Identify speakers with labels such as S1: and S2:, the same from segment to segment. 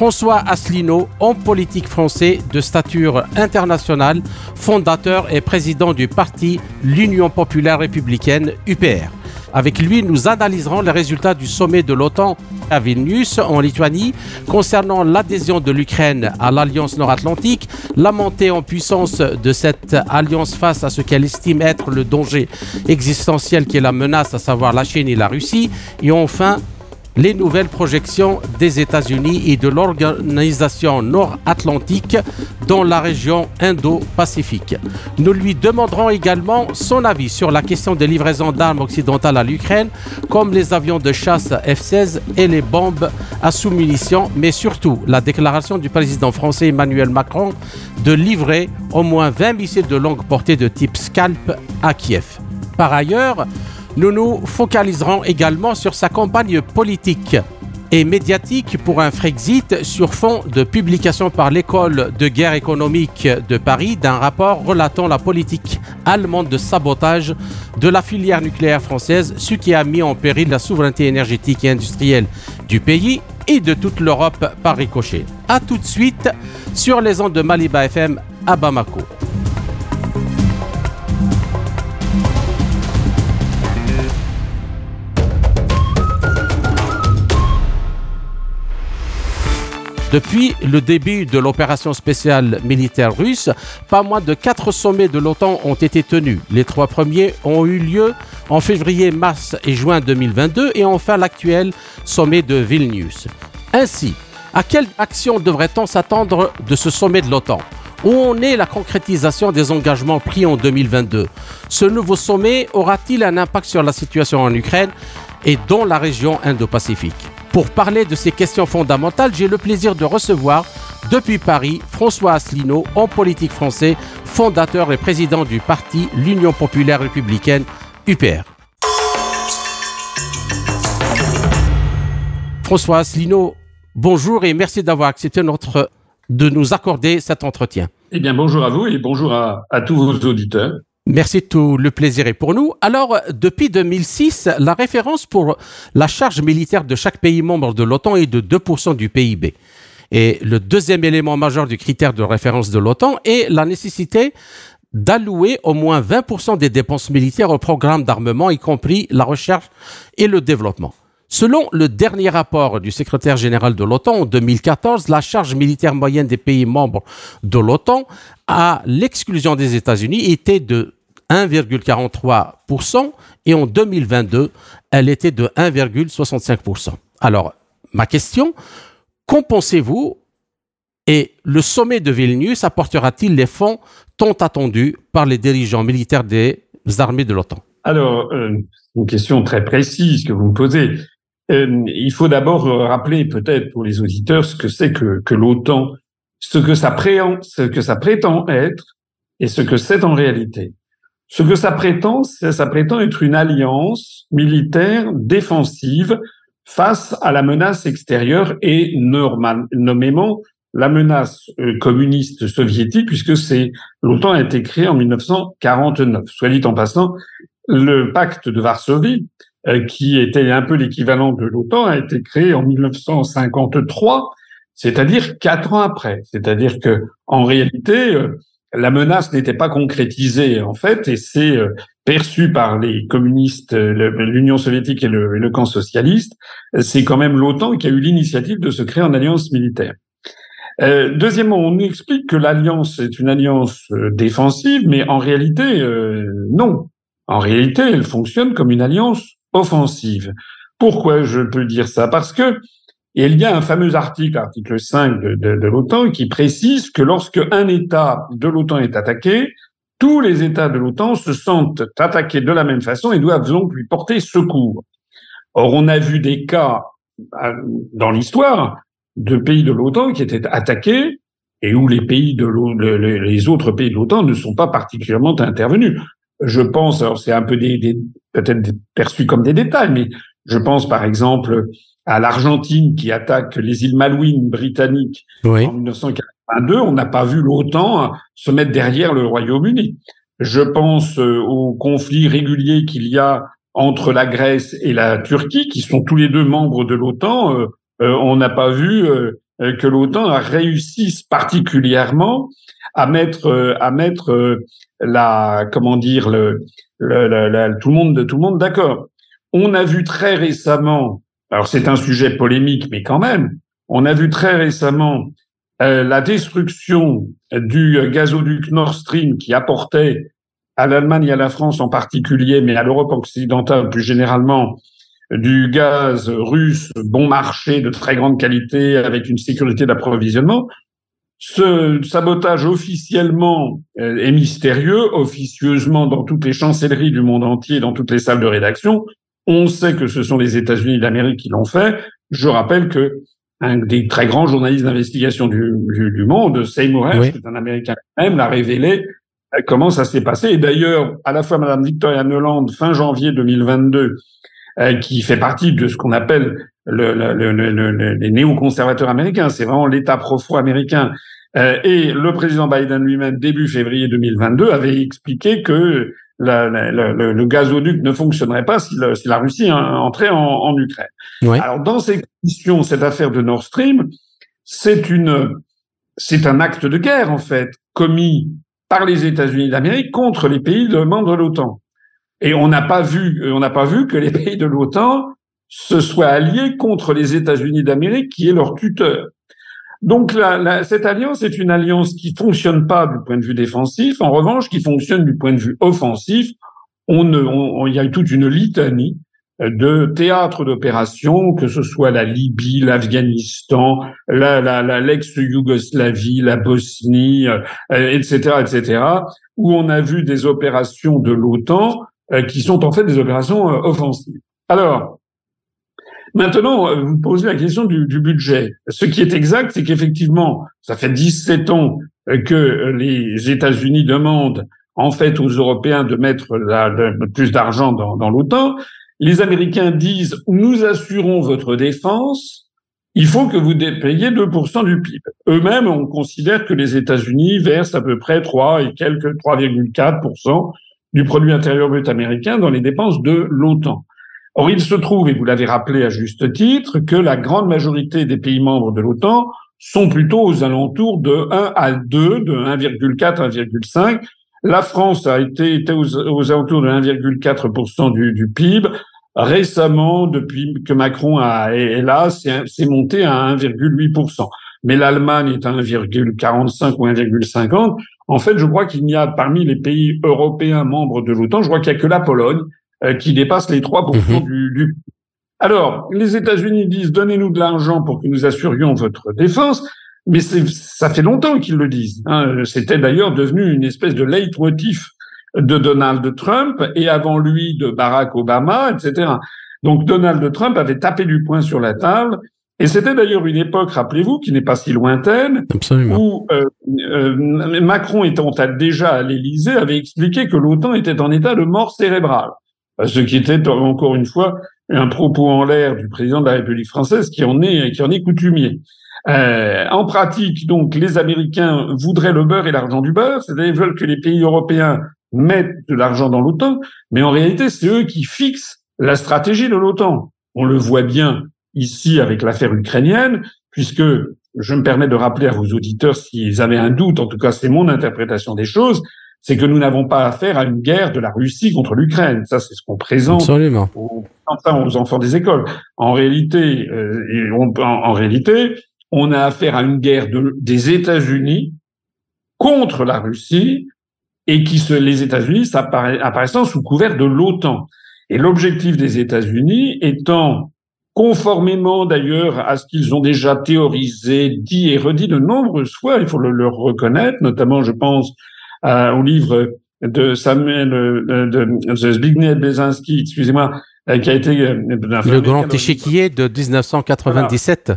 S1: François Asselineau, homme politique français de stature internationale, fondateur et président du parti l'Union populaire républicaine UPR. Avec lui, nous analyserons les résultats du sommet de l'OTAN à Vilnius, en Lituanie, concernant l'adhésion de l'Ukraine à l'Alliance nord-atlantique, la montée en puissance de cette alliance face à ce qu'elle estime être le danger existentiel qui est la menace, à savoir la Chine et la Russie, et enfin les nouvelles projections des États-Unis et de l'Organisation nord-atlantique dans la région Indo-Pacifique. Nous lui demanderons également son avis sur la question des livraisons d'armes occidentales à l'Ukraine, comme les avions de chasse F-16 et les bombes à sous-munitions, mais surtout la déclaration du président français Emmanuel Macron de livrer au moins 20 missiles de longue portée de type Scalp à Kiev. Par ailleurs, nous nous focaliserons également sur sa campagne politique et médiatique pour un Frexit sur fond de publication par l'école de guerre économique de Paris d'un rapport relatant la politique allemande de sabotage de la filière nucléaire française, ce qui a mis en péril la souveraineté énergétique et industrielle du pays et de toute l'Europe par ricochet. A tout de suite sur les ondes de Maliba FM à Bamako. Depuis le début de l'opération spéciale militaire russe, pas moins de quatre sommets de l'OTAN ont été tenus. Les trois premiers ont eu lieu en février, mars et juin 2022 et enfin l'actuel sommet de Vilnius. Ainsi, à quelle action devrait-on s'attendre de ce sommet de l'OTAN? Où en est la concrétisation des engagements pris en 2022 Ce nouveau sommet aura-t-il un impact sur la situation en Ukraine et dans la région Indo-Pacifique? Pour parler de ces questions fondamentales, j'ai le plaisir de recevoir depuis Paris François Asselineau, homme politique français, fondateur et président du parti l'Union populaire républicaine UPR. François Asselineau, bonjour et merci d'avoir accepté notre, de nous accorder cet entretien.
S2: Eh bien, bonjour à vous et bonjour à tous vos auditeurs.
S1: Merci, tout le plaisir est pour nous. Alors, depuis 2006, la référence pour la charge militaire de chaque pays membre de l'OTAN est de 2% du PIB. Et le deuxième élément majeur du critère de référence de l'OTAN est la nécessité d'allouer au moins 20% des dépenses militaires au programme d'armement, y compris la recherche et le développement. Selon le dernier rapport du secrétaire général de l'OTAN en 2014, la charge militaire moyenne des pays membres de l'OTAN, à l'exclusion des États-Unis, était de 1,43% et en 2022, elle était de 1,65%. Alors, ma question, qu'en pensez-vous et le sommet de Vilnius apportera-t-il les fonds tant attendus par les dirigeants militaires des armées de l'OTAN?
S2: Alors, euh, une question très précise que vous me posez. Euh, il faut d'abord rappeler peut-être pour les auditeurs ce que c'est que, que l'OTAN, ce que ça ce que ça prétend être et ce que c'est en réalité. Ce que ça prétend, ça prétend être une alliance militaire défensive face à la menace extérieure et normal, nommément la menace euh, communiste soviétique, puisque c'est l'OTAN a été créé en 1949. Soit dit en passant, le pacte de Varsovie, qui était un peu l'équivalent de l'OTAN, a été créé en 1953, c'est-à-dire quatre ans après. C'est-à-dire que en réalité, euh, la menace n'était pas concrétisée en fait, et c'est euh, perçu par les communistes, euh, l'Union soviétique et le, camp socialiste. C'est quand même l'OTAN qui a eu l'initiative de se créer en alliance militaire. Euh, deuxièmement, on explique que l'alliance est une alliance défensive, mais en réalité, non. En réalité, elle fonctionne comme une alliance offensive. Pourquoi je peux dire ça? Parce que il y a un fameux article, article 5 de, de, de l'OTAN, qui précise que lorsque un État de l'OTAN est attaqué, tous les États de l'OTAN se sentent attaqués de la même façon et doivent donc lui porter secours. Or, on a vu des cas euh, dans l'histoire de pays de l'OTAN qui étaient attaqués et où les pays de les autres pays de l'OTAN ne sont pas particulièrement intervenus. Je pense, alors c'est un peu des, des peut-être perçu comme des détails, mais je pense par exemple à l'Argentine qui attaque les îles Malouines britanniques en 1982. On n'a pas vu l'OTAN se mettre derrière le Royaume-Uni. Je pense euh, aux conflits réguliers qu'il y a entre la Grèce et la Turquie, qui sont tous les deux membres de l'OTAN. Euh, euh, on n'a pas vu que l'OTAN réussisse particulièrement à mettre à mettre la comment dire le, le, tout le monde tout le monde d'accord. On a vu très récemment, alors c'est un sujet polémique, mais quand même, on a vu très récemment euh, la destruction du gazoduc Nord Stream qui apportait à l'Allemagne et à la France en particulier, mais à l'Europe occidentale plus généralement, du gaz russe bon marché de très grande qualité avec une sécurité d'approvisionnement. Ce sabotage officiellement euh, est mystérieux, officieusement dans toutes les chancelleries du monde entier, dans toutes les salles de rédaction. On sait que ce sont les États-Unis d'Amérique qui l'ont fait. Je rappelle que un des très grands journalistes d'investigation du, du, monde, Seymour Hersh, qui est un Américain même, l'a révélé euh, comment ça s'est passé. Et d'ailleurs, à la fois Madame Victoria Nuland, fin janvier 2022, euh, qui fait partie de ce qu'on appelle le, le, le, les néoconservateurs américains, c'est vraiment l'État profond américain. Euh, et le président Biden lui-même, début février 2022, avait expliqué que le, gazoduc ne fonctionnerait pas si, si la Russie entrait en, en Ukraine. Alors dans ces conditions, cette affaire de Nord Stream, c'est une, c'est un acte de guerre en fait commis par les États-Unis d'Amérique contre les pays de membres de l'OTAN. Et on n'a pas vu, on n'a pas vu que les pays de l'OTAN se soient alliés contre les États-Unis d'Amérique, qui est leur tuteur. Donc la, cette alliance est une alliance qui fonctionne pas du point de vue défensif, en revanche qui fonctionne du point de vue offensif. On, on, il y a toute une litanie de théâtres d'opération, que ce soit la Libye, l'Afghanistan, la, la, l'ex-Yougoslavie, la Bosnie, etc., euh, etc., où on a vu des opérations de l'OTAN euh, qui sont en fait des opérations euh, offensives. Alors, Maintenant, euh, vous posez la question du, du budget. Ce qui est exact, c'est qu'effectivement, ça fait 17 ans euh, que euh, les États-Unis demandent en fait aux Européens de mettre la, de, plus d'argent dans, dans l'OTAN. Les Américains disent nous assurons votre défense. Il faut que vous payiez 2% du PIB. Eux-mêmes, on considère que les États-Unis versent à peu près 3 et quelques 3,4% du produit intérieur brut américain dans les dépenses de l'OTAN. Or, il se trouve, et vous l'avez rappelé à juste titre, que la grande majorité des pays membres de l'OTAN sont plutôt aux alentours de 1 à 2, de 1,4 à 1,5. La France a été, été aux, alentours de 1,4% du, du PIB. Récemment, depuis que Macron a, est là, c'est monté à 1,8%. Mais l'Allemagne est à 1,45 ou 1,50. En fait, je crois qu'il n'y a parmi les pays européens membres de l'OTAN, je crois qu'il n'y a que la Pologne euh, qui dépasse les 3% mhm. du, du... Alors, les États-Unis disent donnez-nous de l'argent pour que nous assurions votre défense, mais ça fait longtemps qu'ils le disent. Hein. C'était d'ailleurs devenu une espèce de leitmotiv de Donald Trump et avant lui de Barack Obama, etc. Donc Donald Trump avait tapé du poing sur la table et c'était d'ailleurs une époque, rappelez-vous, qui n'est pas si lointaine, où euh, euh, Macron étant déjà à l'Élysée avait expliqué que l'OTAN était en état de mort cérébrale ce qui était encore une fois un propos en l'air du président de la République française qui en est qui en est coutumier. Euh, en pratique, donc, les Américains voudraient le beurre et l'argent du beurre, c'est-à-dire veulent que les pays européens mettent de l'argent dans l'OTAN, mais en réalité, c'est eux qui fixent la stratégie de l'OTAN. On le voit bien ici avec l'affaire ukrainienne, puisque je me permets de rappeler à vos auditeurs s'ils avaient un doute, en tout cas c'est mon interprétation des choses, c'est que nous n'avons pas affaire à une guerre de la Russie contre l'Ukraine. Ça, c'est ce qu'on présente Aux, aux, enfants des écoles. En réalité, euh, en, réalité, on a affaire à une guerre de, des États-Unis contre la Russie et qui se, les États-Unis apparaissant sous couvert de l'OTAN. Et l'objectif des États-Unis étant conformément d'ailleurs à ce qu'ils ont déjà théorisé, dit et redit de nombreuses fois, il faut le, le reconnaître, notamment, je pense, euh, au livre de Samuel euh, de, Zbigniew Brzezinski, excusez-moi, euh, qui a été
S1: le grand échiquier de 1997.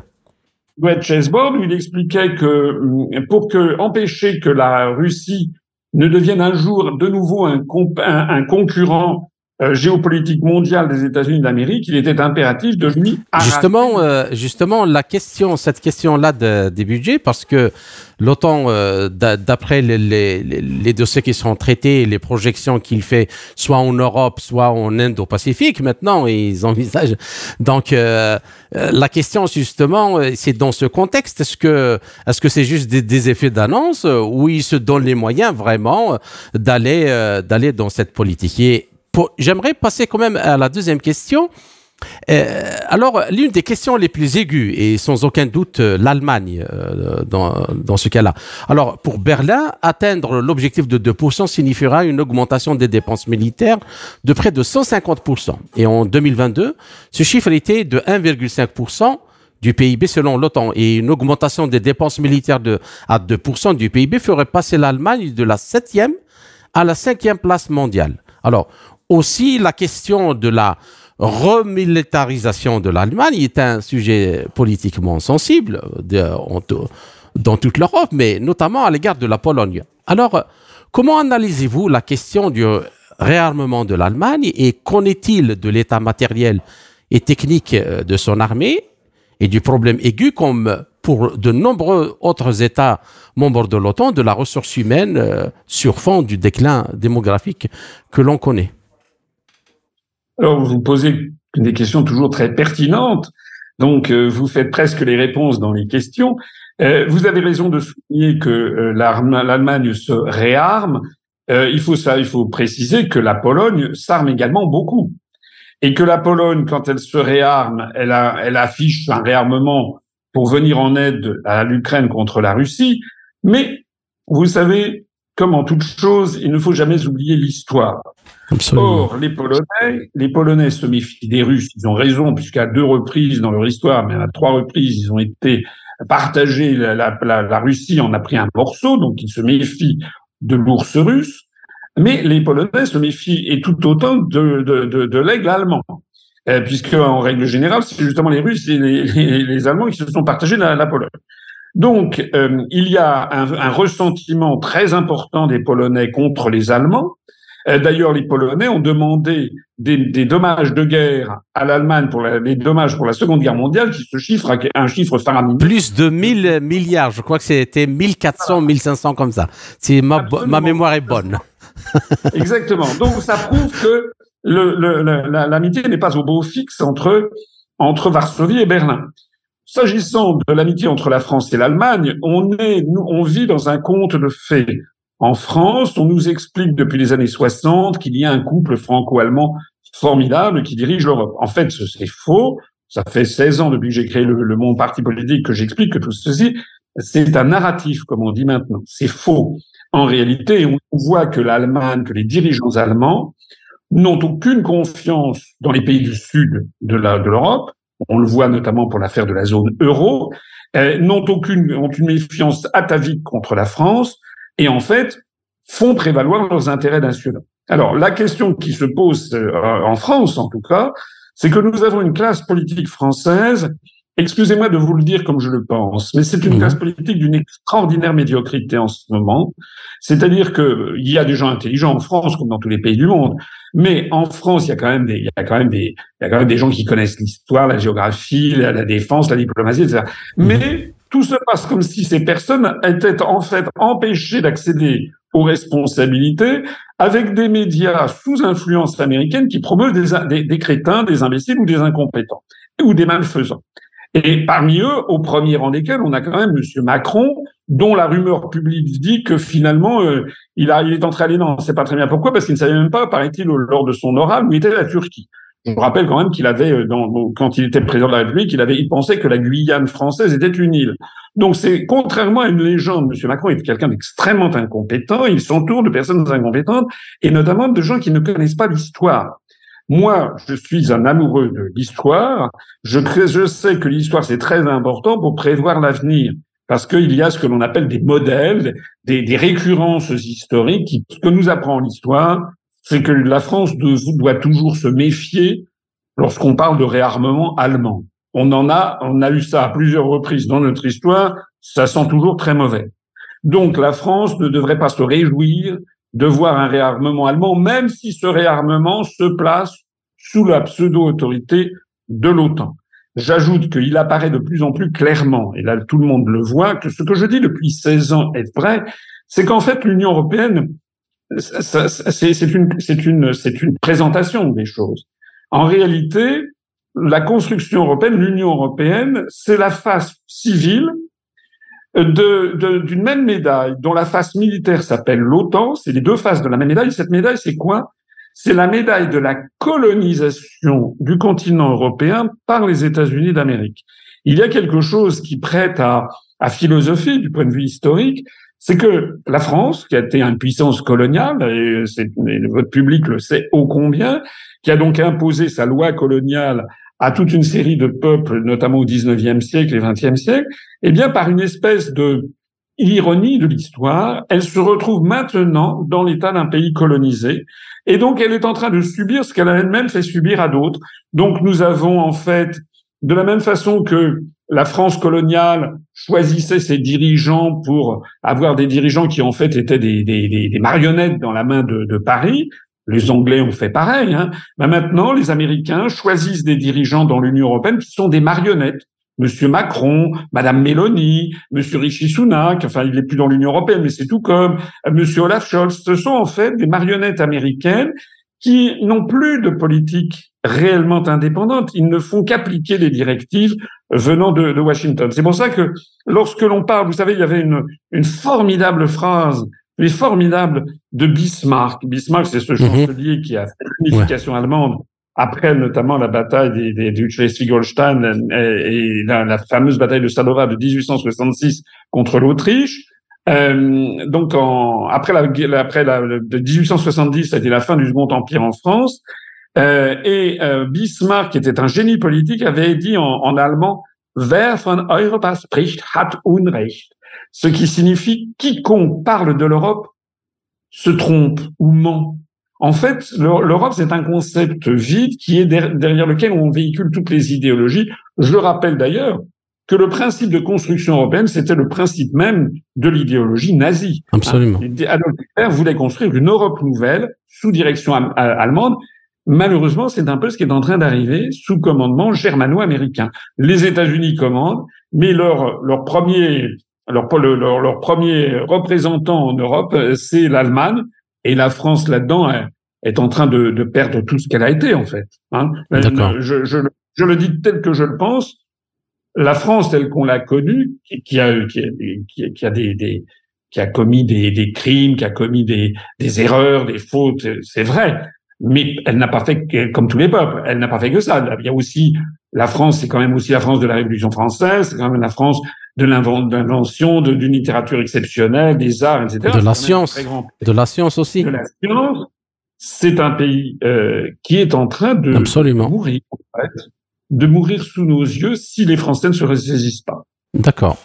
S2: Great Chessboard il expliquait que hum, pour que empêcher que la Russie ne devienne un jour de nouveau un, un concurrent euh, géopolitique mondiale des États-Unis d'Amérique, il était impératif de lui
S1: justement euh, justement la question cette question là des budgets parce que l'OTAN euh, d'après les, les, les, dossiers qui sont traités les projections qu'il fait soit en Europe soit en Indo-Pacifique maintenant ils envisagent. Donc la question justement c'est dans ce contexte est-ce que est-ce que c'est juste des, des effets d'annonce ou ils se donnent les moyens vraiment d'aller d'aller dans cette politique? Et J'aimerais passer quand même à la deuxième question. Euh, alors, l'une des questions les plus aiguës, et sans aucun doute euh, l'Allemagne euh, dans, dans, ce cas-là. Alors, pour Berlin, atteindre l'objectif de 2% signifiera une augmentation des dépenses militaires de près de 150%. Et en 2022, ce chiffre était de 1,5% du PIB selon l'OTAN. Et une augmentation des dépenses militaires de, à 2% du PIB ferait passer l'Allemagne de la 7e à la 5e place mondiale. Alors, aussi, la question de la remilitarisation de l'Allemagne est un sujet politiquement sensible dans toute l'Europe, mais notamment à l'égard de la Pologne. Alors, comment analysez-vous la question du réarmement de l'Allemagne et qu'en est-il de l'état matériel et technique euh, de son armée et du problème aigu comme pour de nombreux autres États membres de l'OTAN de la ressource humaine euh, sur fond du déclin démographique que l'on connaît?
S2: Alors, vous posez des questions toujours très pertinentes, donc euh, vous faites presque les réponses dans les questions. Euh, vous avez raison de souligner que euh, l'Allemagne se réarme. il faut ça, il faut préciser que la Pologne s'arme également beaucoup, et que la Pologne, quand elle se réarme, elle, a, elle affiche un réarmement pour venir en aide à l'Ukraine contre la Russie. Mais vous savez, comme en toute chose, il ne faut jamais oublier l'histoire. Or, les Polonais, les Polonais se méfient des Russes. Ils ont raison, puisqu'à deux reprises dans leur histoire, mais à trois reprises, ils ont été partagés. La, Russie en a pris un morceau, donc ils se méfient de l'ours russe. Mais les Polonais se méfient et tout autant de, de, l'aigle allemand. Euh, puisque en règle générale, c'est justement les Russes et les, Allemands qui se sont partagés la, la Pologne. Donc, euh, il y a un, ressentiment très important des Polonais contre les Allemands, d'ailleurs, les Polonais ont demandé des, des dommages de guerre à l'Allemagne pour les dommages pour la Seconde Guerre mondiale, qui se chiffre à un chiffre faramineux.
S1: Plus de 1000 milliards, je crois que c'était 1400, 1500 comme ça. Si ma, ma mémoire est bonne.
S2: Exactement. Donc, ça prouve que l'amitié n'est pas au beau fixe entre, entre Varsovie et Berlin. S'agissant de l'amitié entre la France et l'Allemagne, on est, on vit dans un conte de fées. En France, on nous explique depuis les années 60 qu'il y a un couple franco-allemand formidable qui dirige l'Europe. En fait, c'est faux. Ça fait 16 ans depuis que j'ai créé le, mon parti politique que j'explique que tout ceci, c'est un narratif, comme on dit maintenant. C'est faux. En réalité, on voit que l'Allemagne, que les dirigeants allemands n'ont aucune confiance dans les pays du sud de l'Europe. on le voit notamment pour l'affaire de la zone euro. n'ont aucune, ont une méfiance atavique contre la France et en fait font prévaloir leurs intérêts nationaux. Alors la question qui se pose euh, en France en tout cas, c'est que nous avons une classe politique française Excusez-moi de vous le dire comme je le pense, mais c'est une mmh. classe politique d'une extraordinaire médiocrité en ce moment. C'est-à-dire que il y a des gens intelligents en France comme dans tous les pays du monde, mais en France il y a quand même des, il y a quand même des, il y a quand même des gens qui connaissent l'histoire, la géographie, la, défense, la diplomatie, etc. Mais tout se passe comme si ces personnes étaient en fait empêchées d'accéder aux responsabilités avec des médias sous influence américaine qui promeuvent des, crétins, des imbéciles ou des incompétents ou des malfaisants. Et parmi eux, au premier rang desquels, on a quand même Monsieur Macron, dont la rumeur publique dit que finalement, euh, il, est entré à. On ne sait pas très bien pourquoi, parce qu'il ne savait même pas, paraît-il, lors de son oral, où était la Turquie. Je me rappelle quand même qu'il avait, euh, dans, quand il était président de la République, il avait, il pensait que la Guyane française était une île. Donc c'est contrairement à une légende, M. Macron est quelqu'un d'extrêmement incompétent. Il s'entoure de personnes incompétentes et notamment de gens qui ne connaissent pas l'histoire. Moi, je suis un amoureux de l'histoire. Je, sais que l'histoire c'est très important pour prévoir l'avenir parce qu'il y a ce que l'on appelle des modèles, des, récurrences historiques. Ce que nous apprend l'histoire, c'est que la France doit toujours se méfier lorsqu'on parle de réarmement allemand. on en a, on a eu ça à plusieurs reprises dans notre histoire. Ça sent toujours très mauvais. Donc la France ne devrait pas se réjouir de voir un réarmement allemand, même si ce réarmement se place sous la pseudo-autorité de l'OTAN. J'ajoute qu'il apparaît de plus en plus clairement, et là tout le monde le voit, que ce que je dis depuis 16 ans est vrai, c'est qu'en fait l'Union européenne, c'est une, présentation des choses. En réalité, la construction européenne, l'Union européenne, c'est la face civile d'une même médaille, dont la face militaire s'appelle l'OTAN. C'est les deux faces de la même médaille. Cette médaille, c'est quoi? C'est la médaille de la colonisation du continent européen par les États-Unis d'Amérique. Il y a quelque chose qui prête à philosophie du point de vue historique, c'est que la France, qui a été une puissance coloniale, et, et votre public le sait ô combien, qui a donc imposé sa loi coloniale à toute une série de peuples, notamment au XIXe siècle et XXe siècle, eh bien, par une espèce de ironie de l'histoire, elle se retrouve maintenant dans l'état d'un pays colonisé, et donc elle est en train de subir ce qu'elle a elle-même fait subir à d'autres. Donc nous avons en fait, de la même façon que la France coloniale choisissait ses dirigeants pour avoir des dirigeants qui en fait étaient des, marionnettes dans la main de, Paris, les Anglais ont fait pareil. Hein. Maintenant, les Américains choisissent des dirigeants dans l'Union européenne qui sont des marionnettes. Monsieur Macron, Madame Meloni, Monsieur Rishi Sunak, enfin il n'est plus dans l'Union européenne, mais c'est tout comme Monsieur Olaf Scholz. Ce sont en fait des marionnettes américaines qui n'ont plus de politique réellement indépendante. Ils ne font qu'appliquer les directives venant de, de Washington. C'est pour ça que lorsque l'on parle, vous savez, il y avait une, une formidable phrase mais formidable de Bismarck. Bismarck, c'est ce mhm. chancelier qui a fait l'unification allemande après notamment la bataille des, des, du Schleswig-Holstein et, la, fameuse bataille de Sadova de 1866 contre l'Autriche. Euh, donc, en, après la, après la, de 1870, ça a été la fin du Second Empire en France. Euh, et euh, Bismarck, qui était un génie politique, avait dit en, en allemand Wer von Europa spricht, hat Unrecht ce qui signifie quiconque parle de l'Europe se trompe ou ment. En fait, l'Europe, c'est un concept vide qui est derrière lequel on véhicule toutes les idéologies. Je rappelle d'ailleurs que le principe de construction européenne, c'était le principe même de l'idéologie nazie.
S1: Absolument.
S2: Adolf Hitler voulait construire une Europe nouvelle sous direction allemande. Malheureusement, c'est un peu ce qui est en train d'arriver sous commandement germano-américain. Les États-Unis commandent, mais leur, leur premier alors, leur, leur, premier représentant en Europe, euh, c'est l'Allemagne, et la France là-dedans est, en train de, de, perdre tout ce qu'elle a été en fait. Hein. Euh, je, je, je, le dis tel que je le pense. La France telle qu'on l'a connue, qui, qui, a, qui, qui, a des, des, qui a commis des, des, crimes, qui a commis des, des erreurs, des fautes, c'est vrai. Mais elle n'a pas fait que, comme tous les peuples, elle n'a pas fait que ça. Il y a aussi la France, c'est quand même aussi la France de la Révolution française, c'est quand même la France de l'invention d'une littérature exceptionnelle, des arts, etc.
S1: De la science, de la science aussi.
S2: De la science. C'est un pays euh, qui est en train de, mourir, en fait, de mourir sous nos yeux si les Français ne se ressaisissent pas.
S1: D'accord.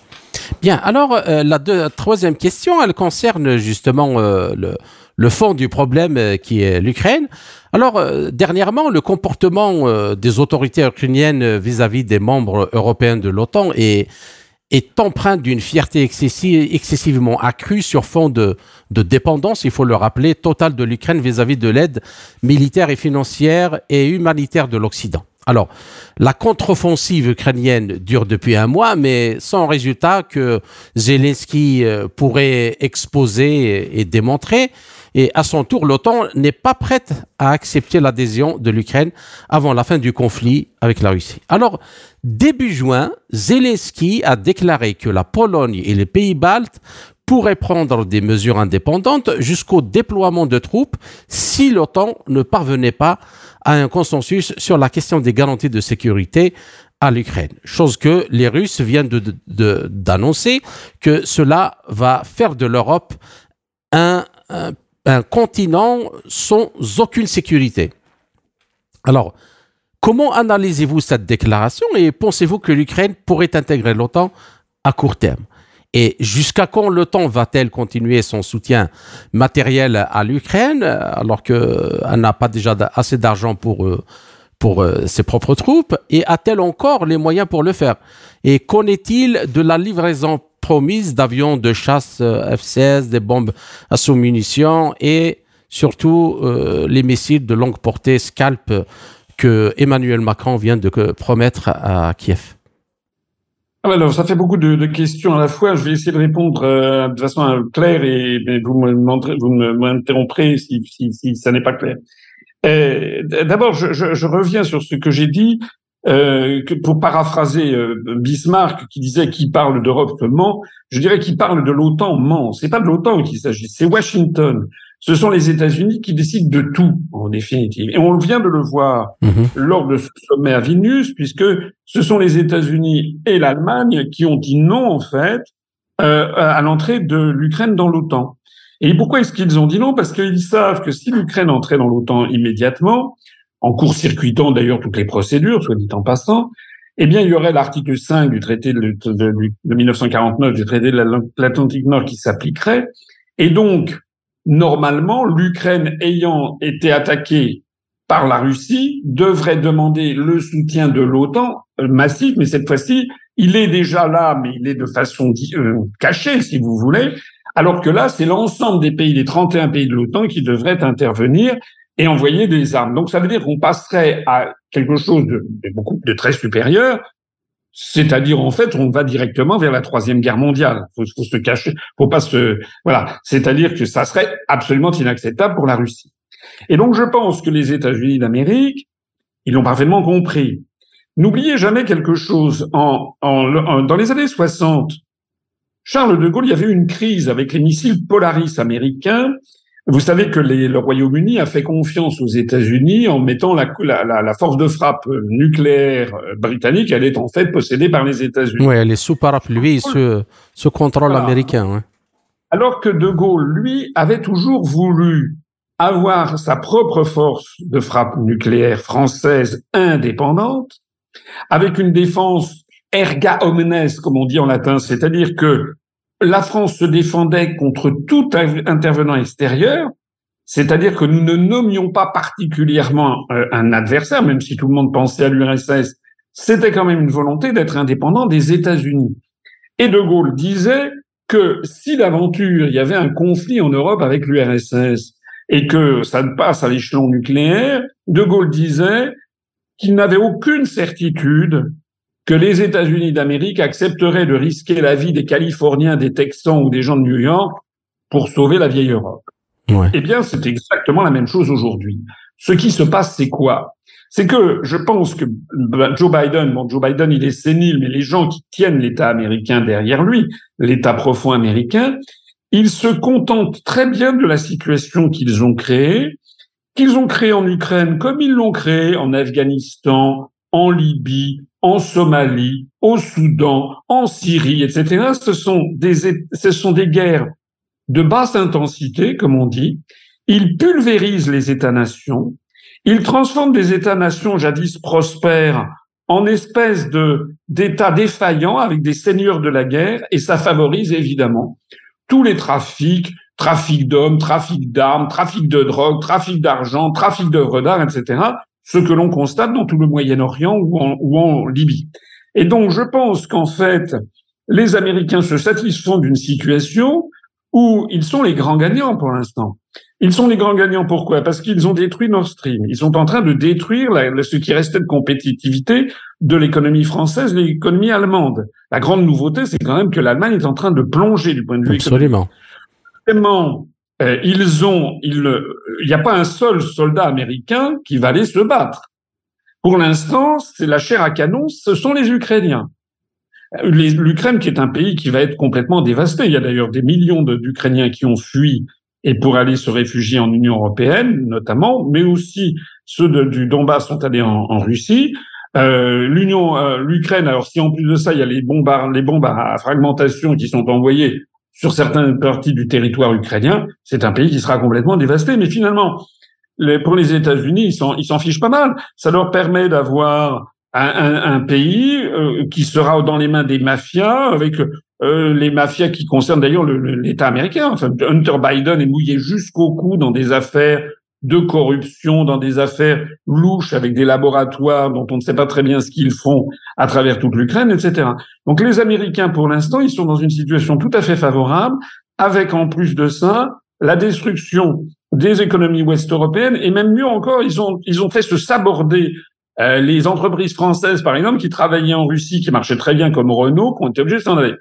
S1: Bien, alors euh, la troisième question, elle concerne justement euh, le, le, fond du problème euh, qui est l'Ukraine. Alors, dernièrement, le comportement des autorités ukrainiennes vis-à-vis -vis des membres européens de l'OTAN est est empreinte d'une fierté excessivement accrue sur fond de, dépendance, il faut le rappeler, totale de l'Ukraine vis-à-vis de l'aide militaire et financière et humanitaire de l'Occident. Alors, la contre-offensive ukrainienne dure depuis un mois, mais sans résultat que Zelensky euh, pourrait exposer et démontrer. Et à son tour, l'OTAN n'est pas prête à accepter l'adhésion de l'Ukraine avant la fin du conflit avec la Russie. Alors, Début juin, Zelensky a déclaré que la Pologne et les pays baltes pourraient prendre des mesures indépendantes jusqu'au déploiement de troupes si l'OTAN ne parvenait pas à un consensus sur la question des garanties de sécurité à l'Ukraine. Chose que les Russes viennent d'annoncer que cela va faire de l'Europe un, un continent sans aucune sécurité. Alors, Comment analysez-vous cette déclaration et pensez-vous que l'Ukraine pourrait intégrer l'OTAN à court terme? Et jusqu'à quand l'OTAN va-t-elle continuer son soutien matériel à l'Ukraine alors qu'elle n'a pas déjà assez d'argent pour, euh, pour euh, ses propres troupes? Et a-t-elle encore les moyens pour le faire? Et qu'en est-il de la livraison promise d'avions de chasse euh, F-16, des bombes à sous-munitions et surtout les missiles de longue portée Scalp que Emmanuel Macron vient de promettre à Kiev
S2: ah, alors, ça fait beaucoup de, questions à la fois. Je vais essayer de répondre euh, de façon euh, claire et vous m'interromprez si, ça n'est pas clair. Euh, d'abord, je, reviens sur ce que j'ai dit. Euh, que pour paraphraser Bismarck qui disait qu'il parle d'Europe ment, je dirais qu'il parle de l'OTAN ment. C'est pas de l'OTAN qu'il s'agit, c'est Washington ce sont les États-Unis qui décident de tout, en définitive. Et on vient de le voir mhm. lors de ce sommet à Vilnius, puisque ce sont les États-Unis et l'Allemagne qui ont dit non, en fait, euh, à l'entrée de l'Ukraine dans l'OTAN. Et pourquoi est-ce qu'ils ont dit non? Parce qu'ils savent que si l'Ukraine entrait dans l'OTAN immédiatement, en court-circuitant d'ailleurs toutes les procédures, soit dit en passant, eh bien, il y aurait l'article 5 du traité de, de, de 1949 du traité de l'Atlantique Nord qui s'appliquerait. Et donc, normalement, l'Ukraine ayant été attaquée par la Russie devrait demander le soutien de l'OTAN euh, massif, mais cette fois-ci, il est déjà là, mais il est de façon euh, cachée, si vous voulez, alors que là, c'est l'ensemble des pays, les 31 pays de l'OTAN qui devraient intervenir et envoyer des armes. Donc ça veut dire qu'on passerait à quelque chose de, beaucoup de très supérieur, c'est-à-dire, en fait, on va directement vers la troisième guerre mondiale. Faut, faut se cacher, faut pas se, voilà. C'est-à-dire que ça serait absolument inacceptable pour la Russie. Et donc, je pense que les États-Unis d'Amérique, ils l'ont parfaitement compris. N'oubliez jamais quelque chose. En, en, dans les années 60, Charles de Gaulle, il y avait une crise avec les missiles Polaris américains vous savez que les, le Royaume-Uni a fait confiance aux États-Unis en mettant la, la, la, force de frappe nucléaire britannique, elle est en fait possédée par les États-Unis.
S1: Oui, elle est sous parapluie, ce, ce contrôle américain.
S2: Alors que De Gaulle, lui, avait toujours voulu avoir sa propre force de frappe nucléaire française indépendante, avec une défense erga omnes, comme on dit en latin, c'est-à-dire que la France se défendait contre tout intervenant extérieur, c'est-à-dire que nous ne nommions pas particulièrement euh, un adversaire, même si tout le monde pensait à l'URSS, c'était quand même une volonté d'être indépendant des États-Unis. Et De Gaulle disait que si d'aventure il y avait un conflit en Europe avec l'URSS et que ça ne passe à l'échelon nucléaire, De Gaulle disait qu'il n'avait aucune certitude que les États-Unis d'Amérique accepteraient de risquer la vie des Californiens, des Texans ou des gens de New York pour sauver la vieille Europe. Eh bien, c'est exactement la même chose aujourd'hui. Ce qui se passe, c'est quoi? C'est que je pense que bah, Joe Biden, bon, Joe Biden, il est sénile, mais les gens qui tiennent l'État américain derrière lui, l'État profond américain, ils se contentent très bien de la situation qu'ils ont créée, qu'ils ont créée en Ukraine comme ils l'ont créée en Afghanistan, en Libye, en Somalie, au Soudan, en Syrie, etc. Ce sont des, guerres de basse intensité, comme on dit. Ils pulvérisent les États-nations. Ils transforment des États-nations jadis prospères en espèces de d'États défaillants avec des seigneurs de la guerre, et ça favorise évidemment tous les trafics, trafic d'hommes, trafic d'armes, trafic de drogue, trafic d'argent, trafic d'œuvres d'art, etc ce que l'on constate dans tout le Moyen-Orient ou en, ou en Libye. Et donc, je pense qu'en fait, les Américains se satisfont d'une situation où ils sont les grands gagnants pour l'instant. Ils sont les grands gagnants pourquoi? Parce qu'ils ont détruit Nord Stream. Ils sont en train de détruire la, ce qui restait de compétitivité de l'économie française, l'économie allemande. La grande nouveauté, c'est quand même que l'Allemagne est en train de plonger du point de vue
S1: Absolument.
S2: économique. Euh, ils ont, il n'y a pas un seul soldat américain qui va aller se battre. Pour l'instant, c'est la chair à canon, ce sont les Ukrainiens. L'Ukraine, qui est un pays qui va être complètement dévasté. Il y a d'ailleurs des millions d'Ukrainiens qui ont fui et pour aller se réfugier en Union européenne, notamment, mais aussi ceux du Donbass sont allés en, Russie. Euh, L'Union, euh, l'Ukraine. Alors, si en plus de ça, il y a les bombes, les bombes à fragmentation qui sont envoyées sur certaines parties du territoire ukrainien, c'est un pays qui sera complètement dévasté. Mais finalement, les, pour les États-Unis, ils s'en, fichent pas mal. Ça leur permet d'avoir un, pays euh, qui sera dans les mains des mafias, avec euh, les mafias qui concernent d'ailleurs l'État américain. Hunter Biden est mouillé jusqu'au cou dans des affaires de corruption dans des affaires louches avec des laboratoires dont on ne sait pas très bien ce qu'ils font à travers toute l'Ukraine, etc. Donc les Américains, pour l'instant, ils sont dans une situation tout à fait favorable, avec en plus de ça la destruction des économies ouest-européennes et même mieux encore, ils ont ils ont fait se saborder euh, les entreprises françaises, par exemple, qui travaillaient en Russie, qui marchaient très bien comme Renault, qui ont été obligées de s'en aller.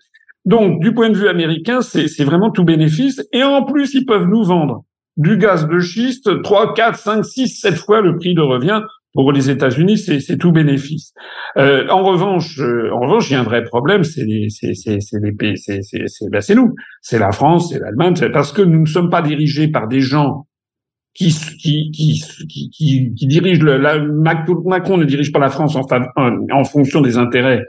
S2: Donc, du point de vue américain, c'est vraiment tout bénéfice. Et en plus, ils peuvent nous vendre du gaz de schiste 3, 4, 5, 6, 7 fois le prix de revient. Pour les États-Unis, c'est tout bénéfice. Euh, en revanche, euh, en revanche, il y a un vrai problème, c'est les, c'est les pays, c'est ben nous, c'est la France, c'est l'Allemagne, parce que nous ne sommes pas dirigés par des gens qui qui qui qui, qui, dirigent le, Macron ne dirige pas la France en, en fonction des intérêts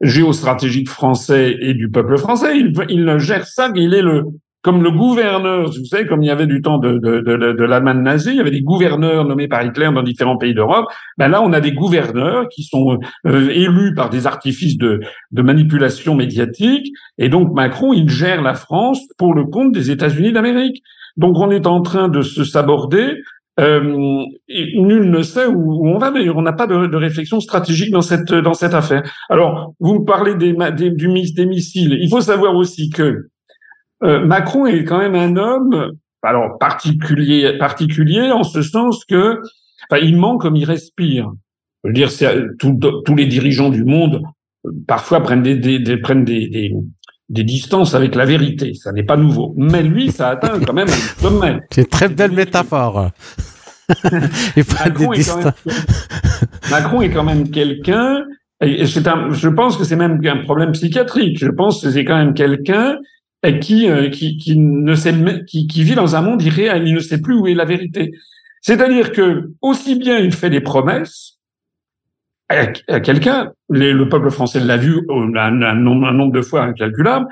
S2: géostratégiques français et du peuple français. Il, il gère ça, il est le comme le gouverneur, vous savez, comme il y avait du temps de, de, de, de l'Allemagne nazie, il y avait des gouverneurs nommés par Hitler dans différents pays d'Europe. Ben là, on a des gouverneurs qui sont euh, élus par des artifices de, de manipulation médiatique. Et donc Macron, il gère la France pour le compte des États-Unis d'Amérique. Donc on est en train de se saborder. Euh, et nul ne sait où, on va, mais on n'a pas de, de, réflexion stratégique dans cette dans cette affaire. Alors, vous me parlez des, des, du, des missiles. Il faut savoir aussi que euh, Macron est quand même un homme, alors particulier, particulier en ce sens que, enfin, il ment comme il respire. Je veux dire, tous les dirigeants du monde euh, parfois prennent des, des, prennent des, des, des distances avec la vérité. Ça n'est pas nouveau. Mais lui, ça atteint quand même un sommet.
S1: C'est une très belle métaphore.
S2: Macron, est même, Macron, est quand même quelqu'un, c'est je pense que c'est même un problème psychiatrique. Je pense que c'est quand même quelqu'un qui, euh, qui, qui, ne sait, qui, vit dans un monde irréel. Il ne sait plus où est la vérité. C'est-à-dire que aussi bien il fait des promesses à, quelqu'un, le peuple français l'a vu un, nombre, de fois incalculable,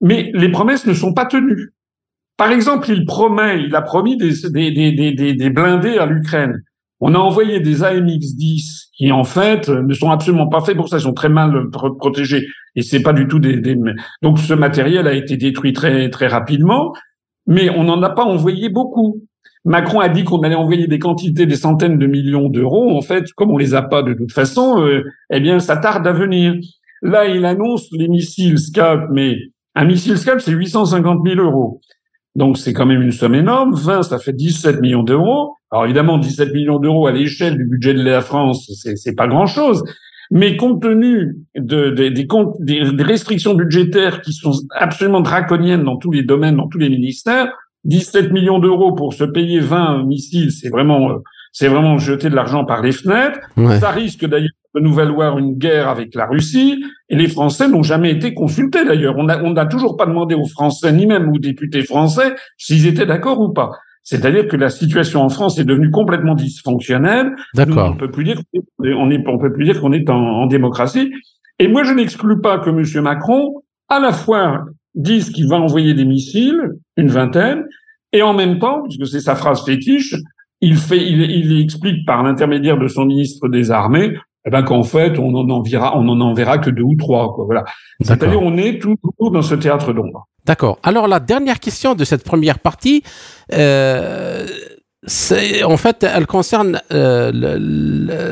S2: mais les promesses ne sont pas tenues. Par exemple, il promet, il a promis des blindés à l'Ukraine. On a envoyé des AMX-10 qui en fait ne sont absolument pas faits pour ça, ils sont très mal protégés et c'est pas du tout des, donc ce matériel a été détruit très très rapidement, mais on n'en a pas envoyé beaucoup. Macron a dit qu'on allait envoyer des quantités, des centaines de millions d'euros. En fait, comme on les a pas de toute façon, euh, eh bien, ça tarde à venir. Là, il annonce les missiles Scalp, mais un missile Scalp, c'est 850 000 euros. Donc, c'est quand même une somme énorme. 20, ça fait 17 millions d'euros. Alors évidemment, 17 millions d'euros à l'échelle du budget de la France, c'est, c'est pas grand-chose. Mais compte tenu de, des, des, restrictions budgétaires qui sont absolument draconiennes dans tous les domaines, dans tous les ministères, 17 millions d'euros pour se payer 20 missiles, c'est vraiment, c'est vraiment jeter de l'argent par les fenêtres. Ça risque d'ailleurs de nous valoir une guerre avec la Russie. Et les Français n'ont jamais été consultés d'ailleurs. On n'a on toujours pas demandé aux Français, ni même aux députés français, s'ils étaient d'accord ou pas. C'est-à-dire que la situation en France est devenue complètement dysfonctionnelle.
S1: D'accord.
S2: On peut plus dire qu'on est, on peut plus dire qu'on est en, démocratie. Et moi, je n'exclus pas que M. Macron, à la fois, dise qu'il va envoyer des missiles, une vingtaine, et en même temps, puisque c'est sa phrase fétiche, il fait, il, il explique par l'intermédiaire de son ministre des Armées, eh ben qu'en fait, on en enverra, on en enverra que deux ou trois, quoi. Voilà. C'est-à-dire, on est toujours dans ce théâtre d'ombre.
S1: D'accord. Alors la dernière question de cette première partie, euh, c'est en fait, elle concerne euh,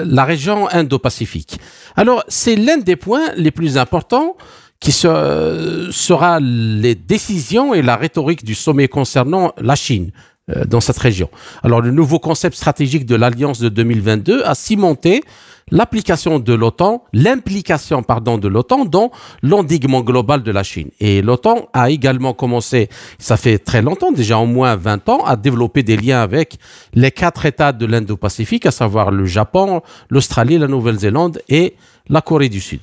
S1: la région Indo-Pacifique. Alors c'est l'un des points les plus importants qui sera les décisions et la rhétorique du sommet concernant la Chine euh, dans cette région. Alors le nouveau concept stratégique de l'Alliance de 2022 a cimenté l'application de l'OTAN, l'implication pardon de l'OTAN dans l'endiguement global de la Chine. Et l'OTAN a également commencé, ça fait très longtemps, déjà au moins 20 ans, à développer des liens avec les quatre États de l'Indo-Pacifique, à savoir le Japon, l'Australie, la Nouvelle-Zélande et la Corée du Sud.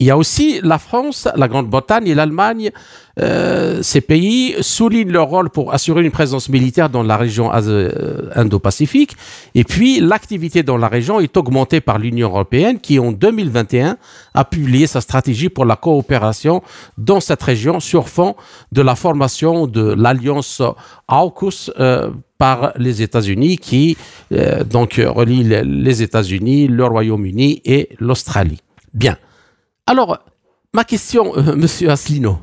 S1: Il y a aussi la France, la Grande-Bretagne et l'Allemagne. Euh, ces pays soulignent leur rôle pour assurer une présence militaire dans la région euh, Indo-Pacifique. Et puis, l'activité dans la région est augmentée par l'Union européenne qui, en 2021, a publié sa stratégie pour la coopération dans cette région sur fond de la formation de l'alliance AUKUS euh, par les États-Unis qui donc relie les États-Unis, le Royaume-Uni et l'Australie. Bien. Alors, ma question, euh, Monsieur Asselineau,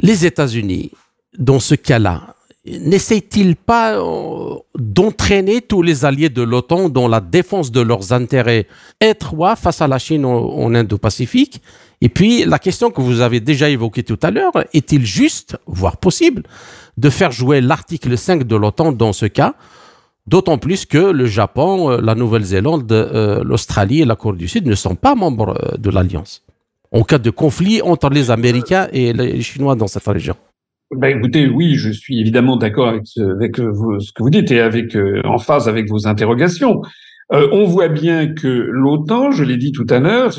S1: les États-Unis, dans ce cas-là, n'essaie-t-il pas euh, d'entraîner tous les alliés de l'OTAN dans la défense de leurs intérêts étroits face à la Chine en, Indo-Pacifique? Et puis, la question que vous avez déjà évoquée tout à l'heure, est-il juste, voire possible, de faire jouer l'article 5 de l'OTAN dans ce cas D'autant plus que le Japon, euh, la Nouvelle-Zélande, l'Australie et la Corée du Sud ne sont pas membres de l'Alliance? En cas de conflit entre les Américains et les Chinois dans cette région.
S2: Ben écoutez, oui, je suis évidemment d'accord avec, ce, avec euh, ce que vous dites et avec euh, en phase avec vos interrogations. Euh, on voit bien que l'OTAN, je l'ai dit tout à l'heure,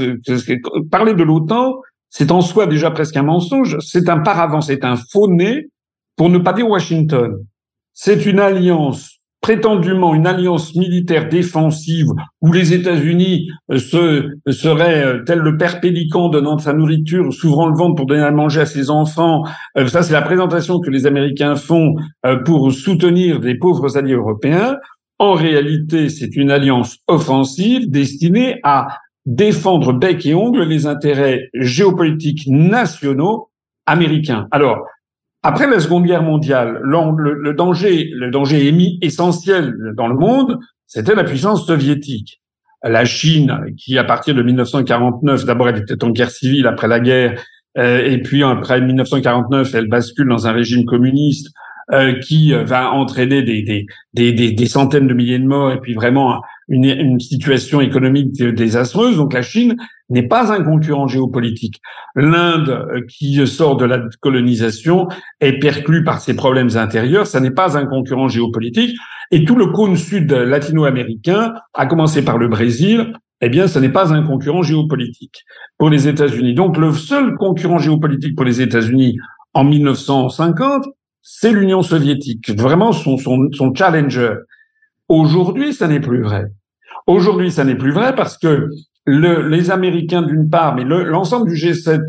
S2: parler de l'OTAN, c'est en soi déjà presque un mensonge. C'est un paravent, c'est un faux nez, pour ne pas dire Washington. C'est une alliance prétendument une alliance militaire défensive où les États-Unis euh, se, seraient euh, tel le père pélican donnant de sa nourriture, s'ouvrant le ventre pour donner à manger à ses enfants. Euh, ça, c'est la présentation que les Américains font pour soutenir des pauvres alliés européens. En réalité, c'est une alliance offensive destinée à défendre bec et ongle les intérêts géopolitiques nationaux américains. Alors, après la Seconde Guerre mondiale, le, danger, le danger émis essentiel dans le monde, c'était la puissance soviétique. La Chine, qui à partir de 1949, d'abord elle était en guerre civile après la guerre, euh, et puis après 1949, elle bascule dans un régime communiste euh, qui va entraîner des, des, des, des, centaines de milliers de morts, et puis vraiment une, une situation économique désastreuse. Donc la Chine n'est pas un concurrent géopolitique. L'Inde, euh, qui sort de la colonisation, est perclue par ses problèmes intérieurs. Ça n'est pas un concurrent géopolitique. Et tout le cône sud latino-américain, à commencer par le Brésil, eh bien, ce n'est pas un concurrent géopolitique pour les États-Unis. Donc, le seul concurrent géopolitique pour les États-Unis en 1950, c'est l'Union soviétique, vraiment son, son, son challenger. Aujourd'hui, ça n'est plus vrai. Aujourd'hui, ça n'est plus vrai parce que le, les Américains d'une part, mais l'ensemble du G7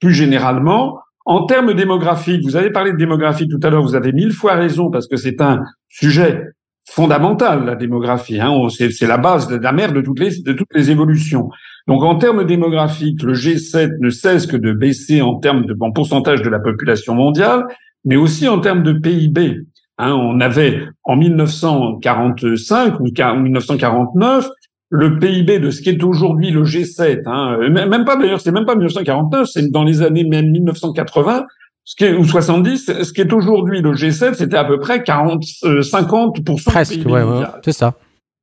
S2: plus généralement, en termes démographiques, vous avez parlé de démographie tout à l'heure, vous avez mille fois raison parce que c'est un sujet fondamental, la démographie. Hein, c'est la base de la mère de toutes les, de toutes les évolutions. Donc en termes démographiques, le G7 ne cesse que de baisser en termes de en pourcentage de la population mondiale, mais aussi en termes de PIB. Hein, on avait en 1945 ou 1949 le PIB de ce qui est aujourd'hui le G7, hein, même pas d'ailleurs, c'est même pas 1949, c'est dans les années même 1980, ce qui est, ou 70, ce qui est aujourd'hui le G7, c'était à peu près 40, 50%
S1: Presque, PIB ouais, c'est ça.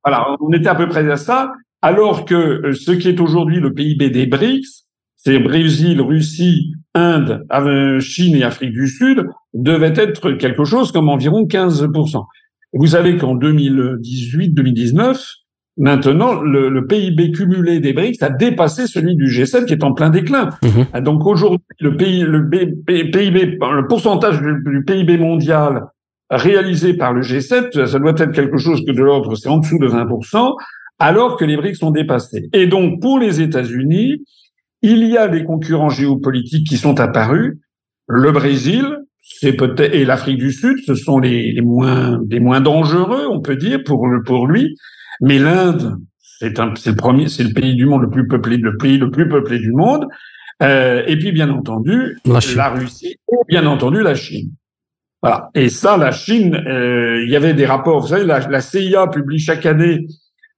S2: Voilà, on était à peu près à ça, alors que euh, ce qui est aujourd'hui le PIB des BRICS, c'est Brésil, Russie, Inde, Chine et Afrique du Sud, devait être quelque chose comme environ 15%. Vous savez qu'en 2018-2019, Maintenant, le, PIB cumulé des BRICS a dépassé celui du G7 qui est en plein déclin. Mhm. Donc aujourd'hui, le, PIB, le pourcentage du, PIB mondial réalisé par le G7, ça doit être quelque chose que de l'ordre, c'est en dessous de 20%, alors que les BRICS sont dépassés. Et donc, pour les États-Unis, il y a des concurrents géopolitiques qui sont apparus. Le Brésil, c'est peut-être et l'Afrique du Sud, ce sont les, les, moins les moins dangereux, on peut dire pour pour lui. Mais l'Inde, c'est le premier, c'est le pays du monde le plus peuplé, le pays le plus peuplé du monde. Euh, et puis, bien entendu, la, Russie et bien entendu la Chine. Voilà. Et ça, la Chine, euh, il y avait des rapports. Vous savez, la, CIA publie chaque année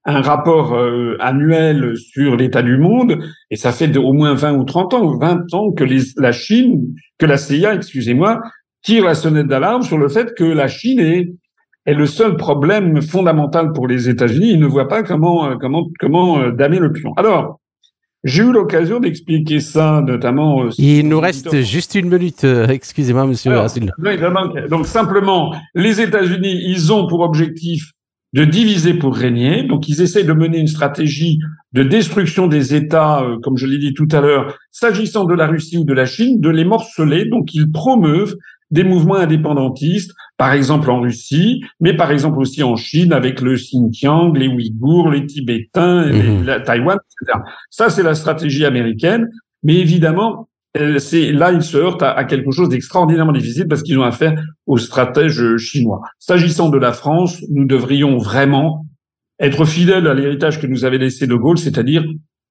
S2: un rapport euh, annuel sur l'état du monde, et ça fait de, au moins 20 ou 30 ans, ou 20 ans que les, la Chine, que la CIA, excusez-moi, tire la sonnette d'alarme sur le fait que la Chine est est le seul problème fondamental pour les États-Unis. Ils ne voient pas comment euh, comment comment euh, damer le pion. Alors, j'ai eu l'occasion d'expliquer ça, notamment.
S1: Euh, Il nous reste juste une minute. Excusez-moi, Monsieur Alors,
S2: Donc simplement, les États-Unis, ils ont pour objectif de diviser pour régner. Donc ils essaient de mener une stratégie de destruction des États, comme je l'ai dit tout à l'heure, s'agissant de la Russie ou de la Chine, de les morceler. Donc ils promeuvent des mouvements indépendantistes, par exemple en Russie, mais par exemple aussi en Chine avec le Xinjiang, les Ouïghours, les Tibétains, mmh. la Taïwan, etc. Ça, c'est la stratégie américaine. Mais évidemment, euh, c'est là, ils se heurtent à, quelque chose d'extraordinairement difficile parce qu'ils ont affaire aux stratèges chinois. S'agissant de la France, nous devrions vraiment être fidèles à l'héritage que nous avait laissé De Gaulle, c'est-à-dire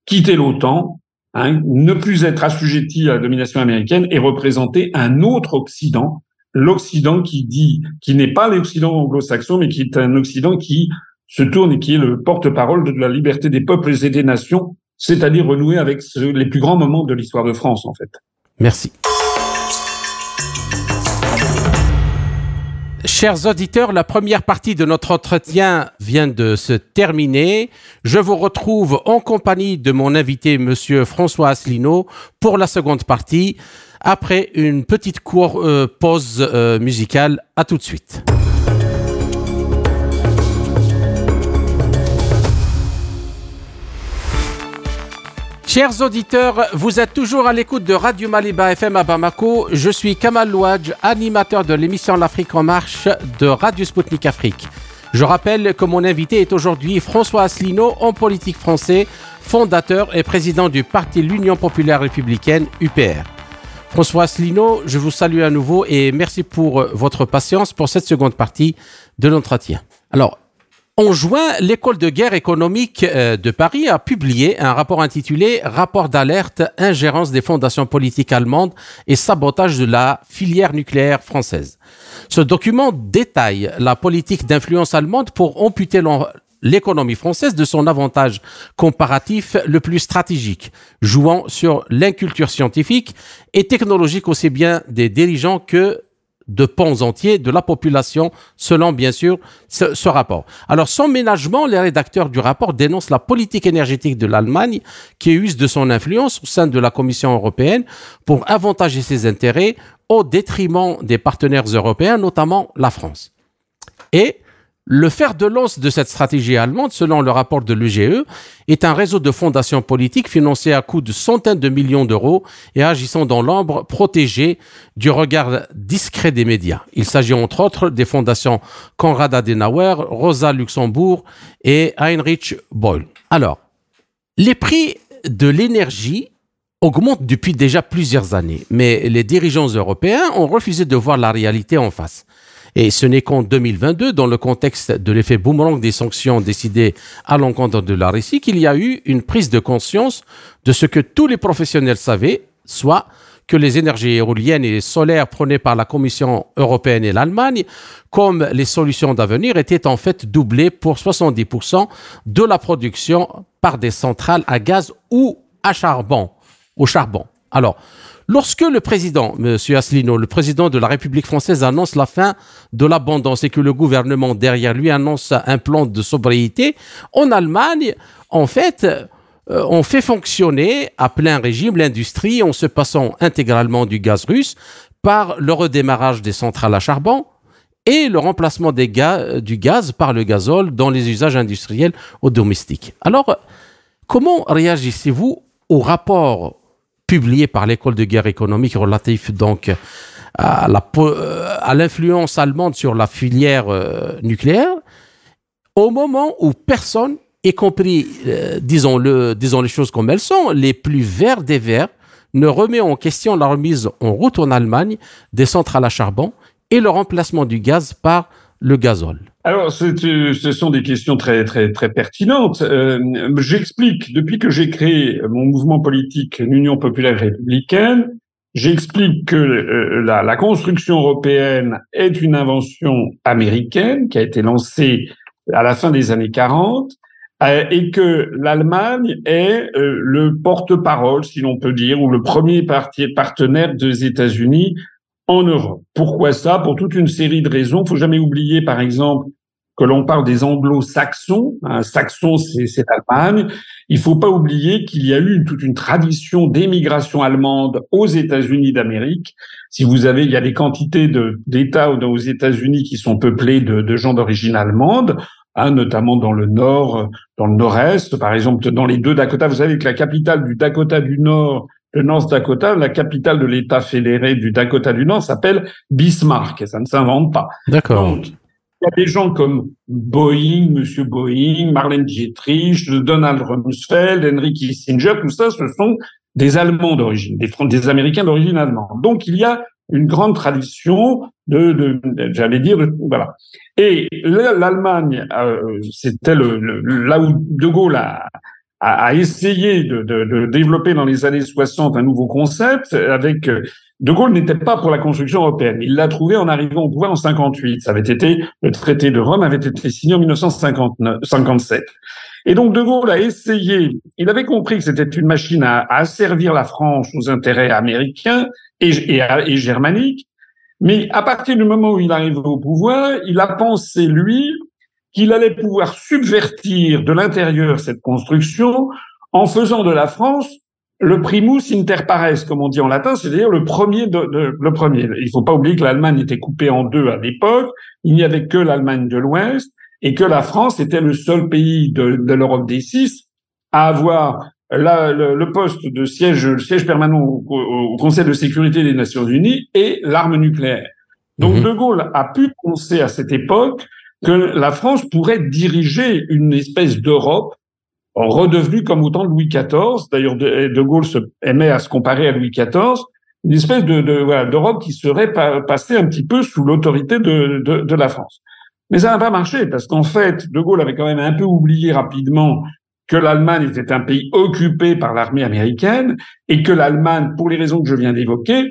S2: quitter l'OTAN, Hein, ne plus être assujetti à la domination américaine et représenter un autre Occident, l'Occident qui dit, qui n'est pas l'Occident anglo-saxon, mais qui est un Occident qui se tourne et qui est le porte-parole de la liberté des peuples et des nations, c'est-à-dire renouer avec les plus grands moments de l'histoire de France, en fait.
S1: Merci. Chers auditeurs, la première partie de notre entretien vient de se terminer. Je vous retrouve en compagnie de mon invité, Monsieur François Asselineau, pour la seconde partie, après une petite euh, pause euh, musicale. À tout de suite. Chers auditeurs, vous êtes toujours à l'écoute de Radio Maliba FM à Bamako. Je suis Kamal Louadj, animateur de l'émission L'Afrique en marche de Radio Sputnik Afrique. Je rappelle que mon invité est aujourd'hui François Asselineau, homme politique français, fondateur et président du parti L'Union populaire républicaine, UPR. François Asselineau, je vous salue à nouveau et merci pour votre patience pour cette seconde partie de l'entretien. Alors, en juin, l'école de guerre économique euh, de Paris a publié un rapport intitulé Rapport d'alerte, ingérence des fondations politiques allemandes et sabotage de la filière nucléaire française. Ce document détaille la politique d'influence allemande pour amputer l'économie française de son avantage comparatif le plus stratégique, jouant sur l'inculture scientifique et technologique aussi bien des dirigeants que de pans entiers de la population, selon bien sûr ce, rapport. Alors sans ménagement, les rédacteurs du rapport dénoncent la politique énergétique de l'Allemagne qui use de son influence au sein de la Commission européenne pour avantager ses intérêts au détriment des partenaires européens, notamment la France. Le fer de lance de cette stratégie allemande, selon le rapport de l'UGE, est un réseau de fondations politiques financées à coût de centaines de millions d'euros et agissant dans l'ombre, protégées du regard discret des médias. Il s'agit entre autres des fondations Konrad Adenauer, Rosa Luxembourg et Heinrich Boll. Alors, les prix de l'énergie augmentent depuis déjà plusieurs années, mais les dirigeants européens ont refusé de voir la réalité en face. Et ce n'est qu'en 2022, dans le contexte de l'effet boomerang des sanctions décidées à l'encontre de la Russie, qu'il y a eu une prise de conscience de ce que tous les professionnels savaient, soit que les énergies éoliennes et solaires prônées par la Commission européenne et l'Allemagne comme les solutions d'avenir étaient en fait doublées pour 70% de la production par des centrales à gaz ou à charbon. Au charbon. Alors, Lorsque le président, M. Asselineau, le président de la République française annonce la fin de l'abondance et que le gouvernement derrière lui annonce un plan de sobriété, en Allemagne, en fait, euh, on fait fonctionner à plein régime l'industrie en se passant intégralement du gaz russe par le redémarrage des centrales à charbon et le remplacement du gaz par le gazole dans les usages industriels ou domestiques. Alors, comment réagissez-vous au rapport publié par l'école de guerre économique relatif donc à euh, l'influence allemande sur la filière euh, nucléaire, au moment où personne, y compris, euh, disons-le, disons les choses comme elles sont, les plus verts des verts, ne remet en question la remise en route en Allemagne des centrales à charbon et le remplacement du gaz par le gazole
S2: alors, ce sont des questions très très très pertinentes. Euh, j'explique depuis que j'ai créé mon mouvement politique, l'Union populaire républicaine, j'explique que euh, la, construction européenne est une invention américaine qui a été lancée à la fin des années 40 euh, et que l'Allemagne est le porte-parole, si l'on peut dire, ou le premier partenaire des États-Unis en Europe. Pourquoi ça? Pour toute une série de raisons. Il faut jamais oublier, par exemple, que l'on parle des anglo-saxons. Un saxon, c'est l'Allemagne. Il faut pas oublier qu'il y a eu toute une tradition d'émigration allemande aux États-Unis d'Amérique. Si vous avez, il y a des quantités d'États aux États-Unis qui sont peuplés de, de gens d'origine allemande. Hein, notamment dans le nord, dans le nord-est, par exemple dans les deux Dakota. Vous savez que la capitale du Dakota du Nord le North Dakota, la capitale de l'État fédéré du Dakota du Nord s'appelle Bismarck, et ça ne s'invente pas.
S1: D'accord. il
S2: y a des gens comme Boeing, Monsieur Boeing, Marlène Dietrich, Donald Rumsfeld, Henry Kissinger, tout ça, ce sont des Allemands d'origine, des, des Américains d'origine allemande. Donc il y a une grande tradition de, de, j'allais dire, voilà. Et l'Allemagne, euh, c'était le, là où De Gaulle a, a, essayé de, de, de, développer dans les années 60 un nouveau concept avec euh, De Gaulle n'était pas pour la construction européenne. Il l'a trouvé en arrivant au pouvoir en 58. Ça avait été le traité de Rome avait été signé en 1957. Et donc De Gaulle a essayé. Il avait compris que c'était une machine à, à asservir la France aux intérêts américains et, et, et germaniques. Mais à partir du moment où il arrive au pouvoir, il a pensé lui qu'il allait pouvoir subvertir de l'intérieur cette construction en faisant de la France le primus inter pares, comme on dit en latin, c'est-à-dire le premier de, le premier. Il faut pas oublier que l'Allemagne était coupée en deux à l'époque. Il n'y avait que l'Allemagne de l'Ouest et que la France était le seul pays de, de l'Europe des six à avoir la, le, poste de siège, le siège permanent au, Conseil de sécurité des Nations Unies et l'arme nucléaire. Donc mhm. De Gaulle a pu penser à cette époque que la France pourrait diriger une espèce d'Europe redevenue comme au temps de Louis XIV. D'ailleurs, de, Gaulle se aimait à se comparer à Louis XIV. Une espèce de, voilà, d'Europe qui serait passée un petit peu sous l'autorité de, de, de la France. Mais ça n'a pas marché parce qu'en fait, De Gaulle avait quand même un peu oublié rapidement que l'Allemagne était un pays occupé par l'armée américaine et que l'Allemagne, pour les raisons que je viens d'évoquer,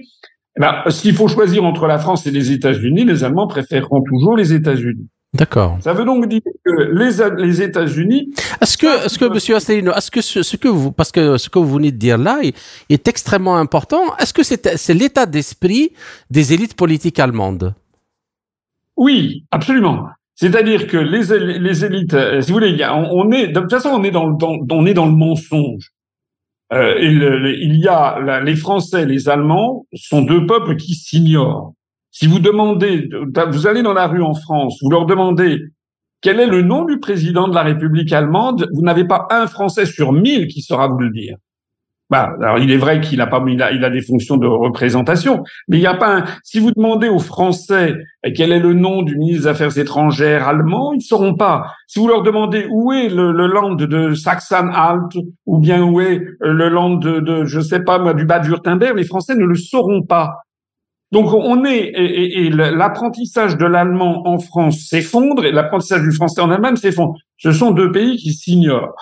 S2: eh ben, s'il faut choisir entre la France et les États-Unis, les Allemands préféreront toujours les États-Unis.
S1: D'accord.
S2: Ça veut donc dire que les, les États-Unis.
S1: Est-ce que, est-ce que, Monsieur Asselineau, est-ce que ce, que vous, parce que ce que vous venez de dire là est, est extrêmement important. Est-ce que c'est, c'est l'état d'esprit des élites politiques allemandes?
S2: Oui, absolument. C'est-à-dire que les, les élites, euh, si vous voulez, on, est, de toute façon, on est dans le, on est dans le mensonge. Euh, il, il, y a les Français, les Allemands sont deux peuples qui s'ignorent. Si vous demandez, vous allez dans la rue en France, vous leur demandez quel est le nom du président de la République allemande, vous n'avez pas un Français sur mille qui saura vous le dire. Bah, alors il est vrai qu'il a pas, il a, il a des fonctions de représentation, mais il n'y a pas. Un, si vous demandez aux Français quel est le nom du ministre des Affaires étrangères allemand, ils ne sauront pas. Si vous leur demandez où est le, land de Saxon-Alt ou bien où est le land de, de je sais pas du Bade-Württemberg, les Français ne le sauront pas. Donc on est et, l'apprentissage de l'allemand en France s'effondre et l'apprentissage du français en Allemagne s'effondre. Ce sont deux pays qui s'ignorent.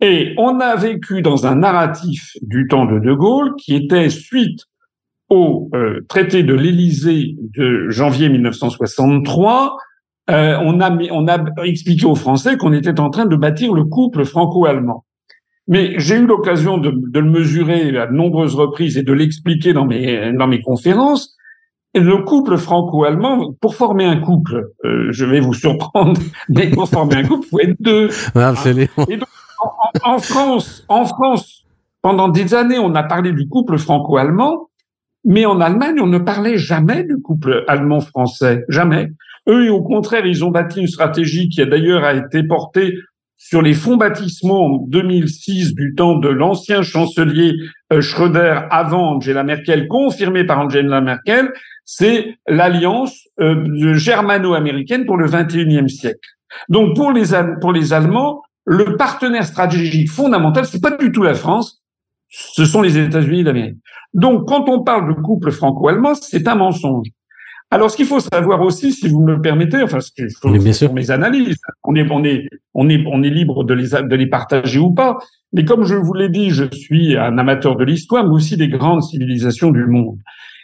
S2: Et on a vécu dans un narratif du temps de De Gaulle qui était suite au euh, traité de l'Élysée de janvier 1963. Euh, on, a, expliqué aux Français qu'on était en train de bâtir le couple franco-allemand. Mais j'ai eu l'occasion de, le mesurer à de nombreuses reprises et de l'expliquer dans mes conférences le couple franco-allemand, pour former un couple, euh, je vais vous surprendre, mais pour former un couple, il faut être deux. Et donc, en, France, en France, pendant des années, on a parlé du couple franco-allemand, mais en Allemagne, on ne parlait jamais du couple allemand-français, jamais. Eux, au contraire, ils ont bâti une stratégie qui a d'ailleurs a été portée sur les fonds baptismaux en 2006 du temps de l'ancien chancelier euh, Schröder avant Angela Merkel, confirmé par Angela Merkel, c'est l'alliance euh, germano-américaine pour le 21e siècle. Donc pour les, pour les Allemands, le partenaire stratégique fondamental, c'est pas du tout la France, ce sont les États-Unis d'Amérique. Donc quand on parle de couple franco-allemand, c'est un mensonge. Alors, ce qu'il faut savoir aussi, si vous me permettez, enfin, ce qu'il faut, pour mes analyses, on est, on est, on est, on est libre de les, de les partager ou pas. Mais comme je vous l'ai dit, je suis un amateur de l'histoire, mais aussi des grandes civilisations du monde.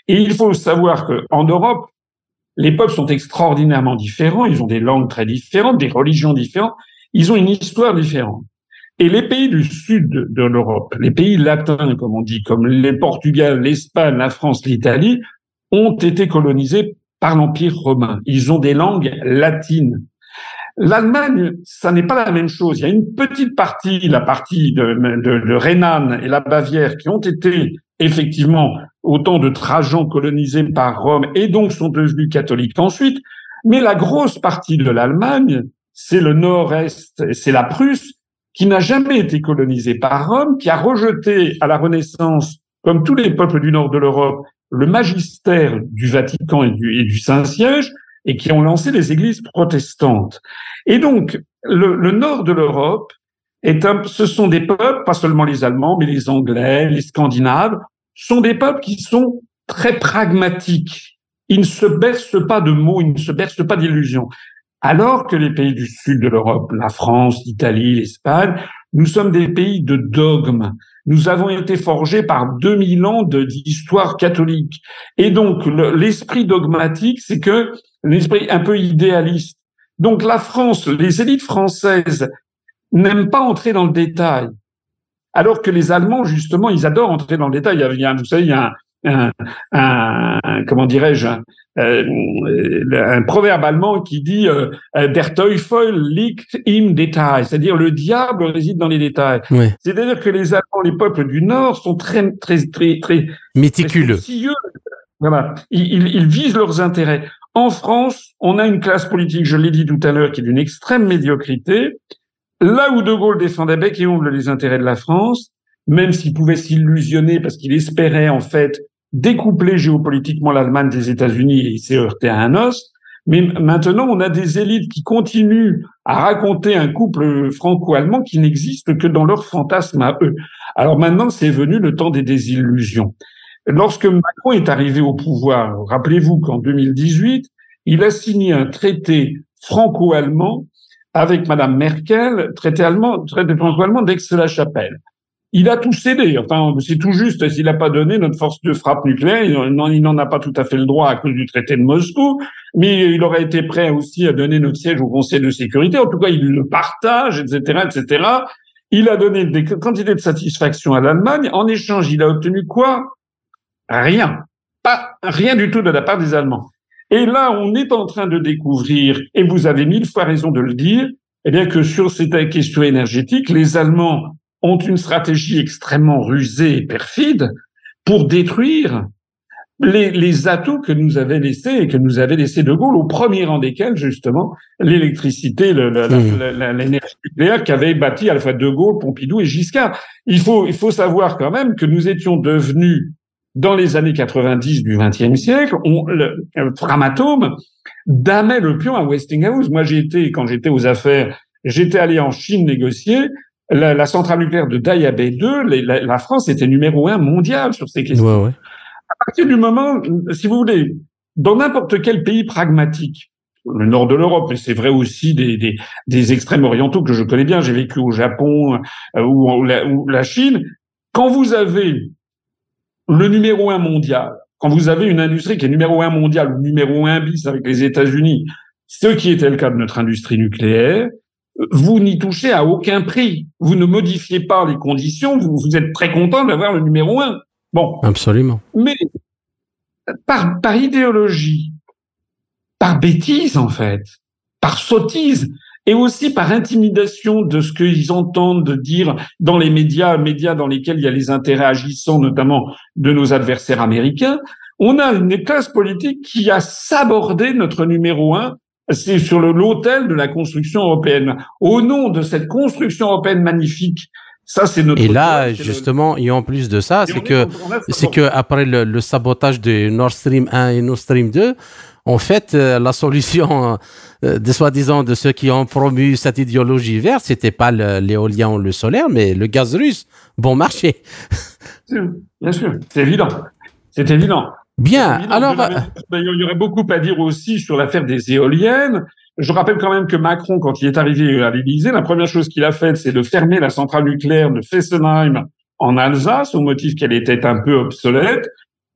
S2: Et il faut savoir que en Europe, les peuples sont extraordinairement différents. Ils ont des langues très différentes, des religions différentes. Ils ont une histoire différente. Et les pays du sud de l'Europe, les pays latins, comme on dit, comme les Portugal, l'Espagne, la France, l'Italie, ont été colonisés par l'Empire romain. Ils ont des langues latines. L'Allemagne, ça n'est pas la même chose. Il y a une petite partie, la partie de, de, Rhénane et la Bavière, qui ont été effectivement autant de Trajan colonisés par Rome et donc sont devenus catholiques ensuite. Mais la grosse partie de l'Allemagne, c'est le nord-est, c'est la Prusse, qui n'a jamais été colonisée par Rome, qui a rejeté à la Renaissance, comme tous les peuples du nord de l'Europe, le magistère du Vatican et du, Saint-Siège, et qui ont lancé les églises protestantes. Et donc, le, nord de l'Europe est un, ce sont des peuples, pas seulement les Allemands, mais les Anglais, les Scandinaves, sont des peuples qui sont très pragmatiques. Ils ne se bercent pas de mots, ils ne se bercent pas d'illusions. Alors que les pays du sud de l'Europe, la France, l'Italie, l'Espagne, nous sommes des pays de dogmes. Nous avons été forgés par 2000 ans d'histoire catholique. Et donc, l'esprit dogmatique, c'est que l'esprit un peu idéaliste. Donc, la France, les élites françaises n'aiment pas entrer dans le détail. Alors que les Allemands, justement, ils adorent entrer dans le détail. Il y a, vous savez, il y a un, un, comment dirais-je, euh, un proverbe allemand qui dit euh, Der Teufel liegt im Detail, c'est-à-dire le diable réside dans les détails. C'est-à-dire que les Allemands, les peuples du Nord, sont très, très, très, très
S1: méticuleux.
S2: voilà, ils, ils, visent leurs intérêts. En France, on a une classe politique, je l'ai dit tout à l'heure, qui est d'une extrême médiocrité. Là où De Gaulle défendait bec et ongle les intérêts de la France, même s'il pouvait s'illusionner parce qu'il espérait en fait découpler géopolitiquement l'Allemagne des États-Unis et il s'est heurté à un os. Mais maintenant, on a des élites qui continuent à raconter un couple franco-allemand qui n'existe que dans leur fantasme à eux. Alors maintenant, c'est venu le temps des désillusions. Lorsque Macron est arrivé au pouvoir, rappelez-vous qu'en 2018, il a signé un traité franco-allemand avec Madame Merkel, traité allemand, traité franco-allemand d'Aix-la-Chapelle. Il a tout cédé. Enfin, c'est tout juste. S'il n'a pas donné notre force de frappe nucléaire, il n'en a pas tout à fait le droit à cause du traité de Moscou, mais il aurait été prêt aussi à donner notre siège au Conseil de sécurité. En tout cas, il le partage, etc., etc. Il a donné des quantités de satisfaction à l'Allemagne. En échange, il a obtenu quoi? Rien. Pas rien du tout de la part des Allemands. Et là, on est en train de découvrir, et vous avez mille fois raison de le dire, eh bien que sur cette question énergétique, les Allemands ont une stratégie extrêmement rusée et perfide pour détruire les, les, atouts que nous avait laissés et que nous avait laissé De Gaulle, au premier rang desquels, justement, l'électricité, mmh. l'énergie nucléaire qu'avait bâti à la fois De Gaulle, Pompidou et Giscard. Il faut, il faut savoir quand même que nous étions devenus, dans les années 90 du XXe siècle, on, le, Framatome damait le pion à Westinghouse. Moi, j'ai été, quand j'étais aux affaires, j'étais allé en Chine négocier la, la, centrale nucléaire de Daya-Bay 2, la, la, France était numéro un mondial sur ces questions.
S1: Ouais, ouais.
S2: À partir du moment, si vous voulez, dans n'importe quel pays pragmatique, le nord de l'Europe, mais c'est vrai aussi des, des, des, extrêmes orientaux que je connais bien, j'ai vécu au Japon euh, ou, la, ou la Chine, quand vous avez le numéro un mondial, quand vous avez une industrie qui est numéro un mondial ou numéro un bis avec les États-Unis, ce qui était le cas de notre industrie nucléaire, vous n'y touchez à aucun prix. Vous ne modifiez pas les conditions. Vous, vous êtes très content d'avoir le numéro un. Bon.
S1: Absolument.
S2: Mais par, par idéologie, par bêtise en fait, par sottise, et aussi par intimidation de ce qu'ils entendent dire dans les médias, médias dans lesquels il y a les intérêts agissants, notamment de nos adversaires américains, on a une classe politique qui a sabordé notre numéro un c'est sur l'autel de la construction européenne. Au nom de cette construction européenne magnifique, ça c'est notre.
S1: Et là, justement, et en plus de ça, c'est que c'est que après le, sabotage de Nord Stream 1 et Nord Stream 2, en fait, euh, la solution euh, de soi-disant de ceux qui ont promu cette idéologie verte, c'était pas l'éolien ou le solaire, mais le gaz russe, bon marché.
S2: Bien sûr, c'est évident. C'est évident.
S1: Bien, alors...
S2: Euh, il y aurait beaucoup à dire aussi sur l'affaire des éoliennes. Je rappelle quand même que Macron, quand il est arrivé à l'Élysée, la première chose qu'il a faite, c'est de fermer la centrale nucléaire de Fessenheim en Alsace, au motif qu'elle était un peu obsolète.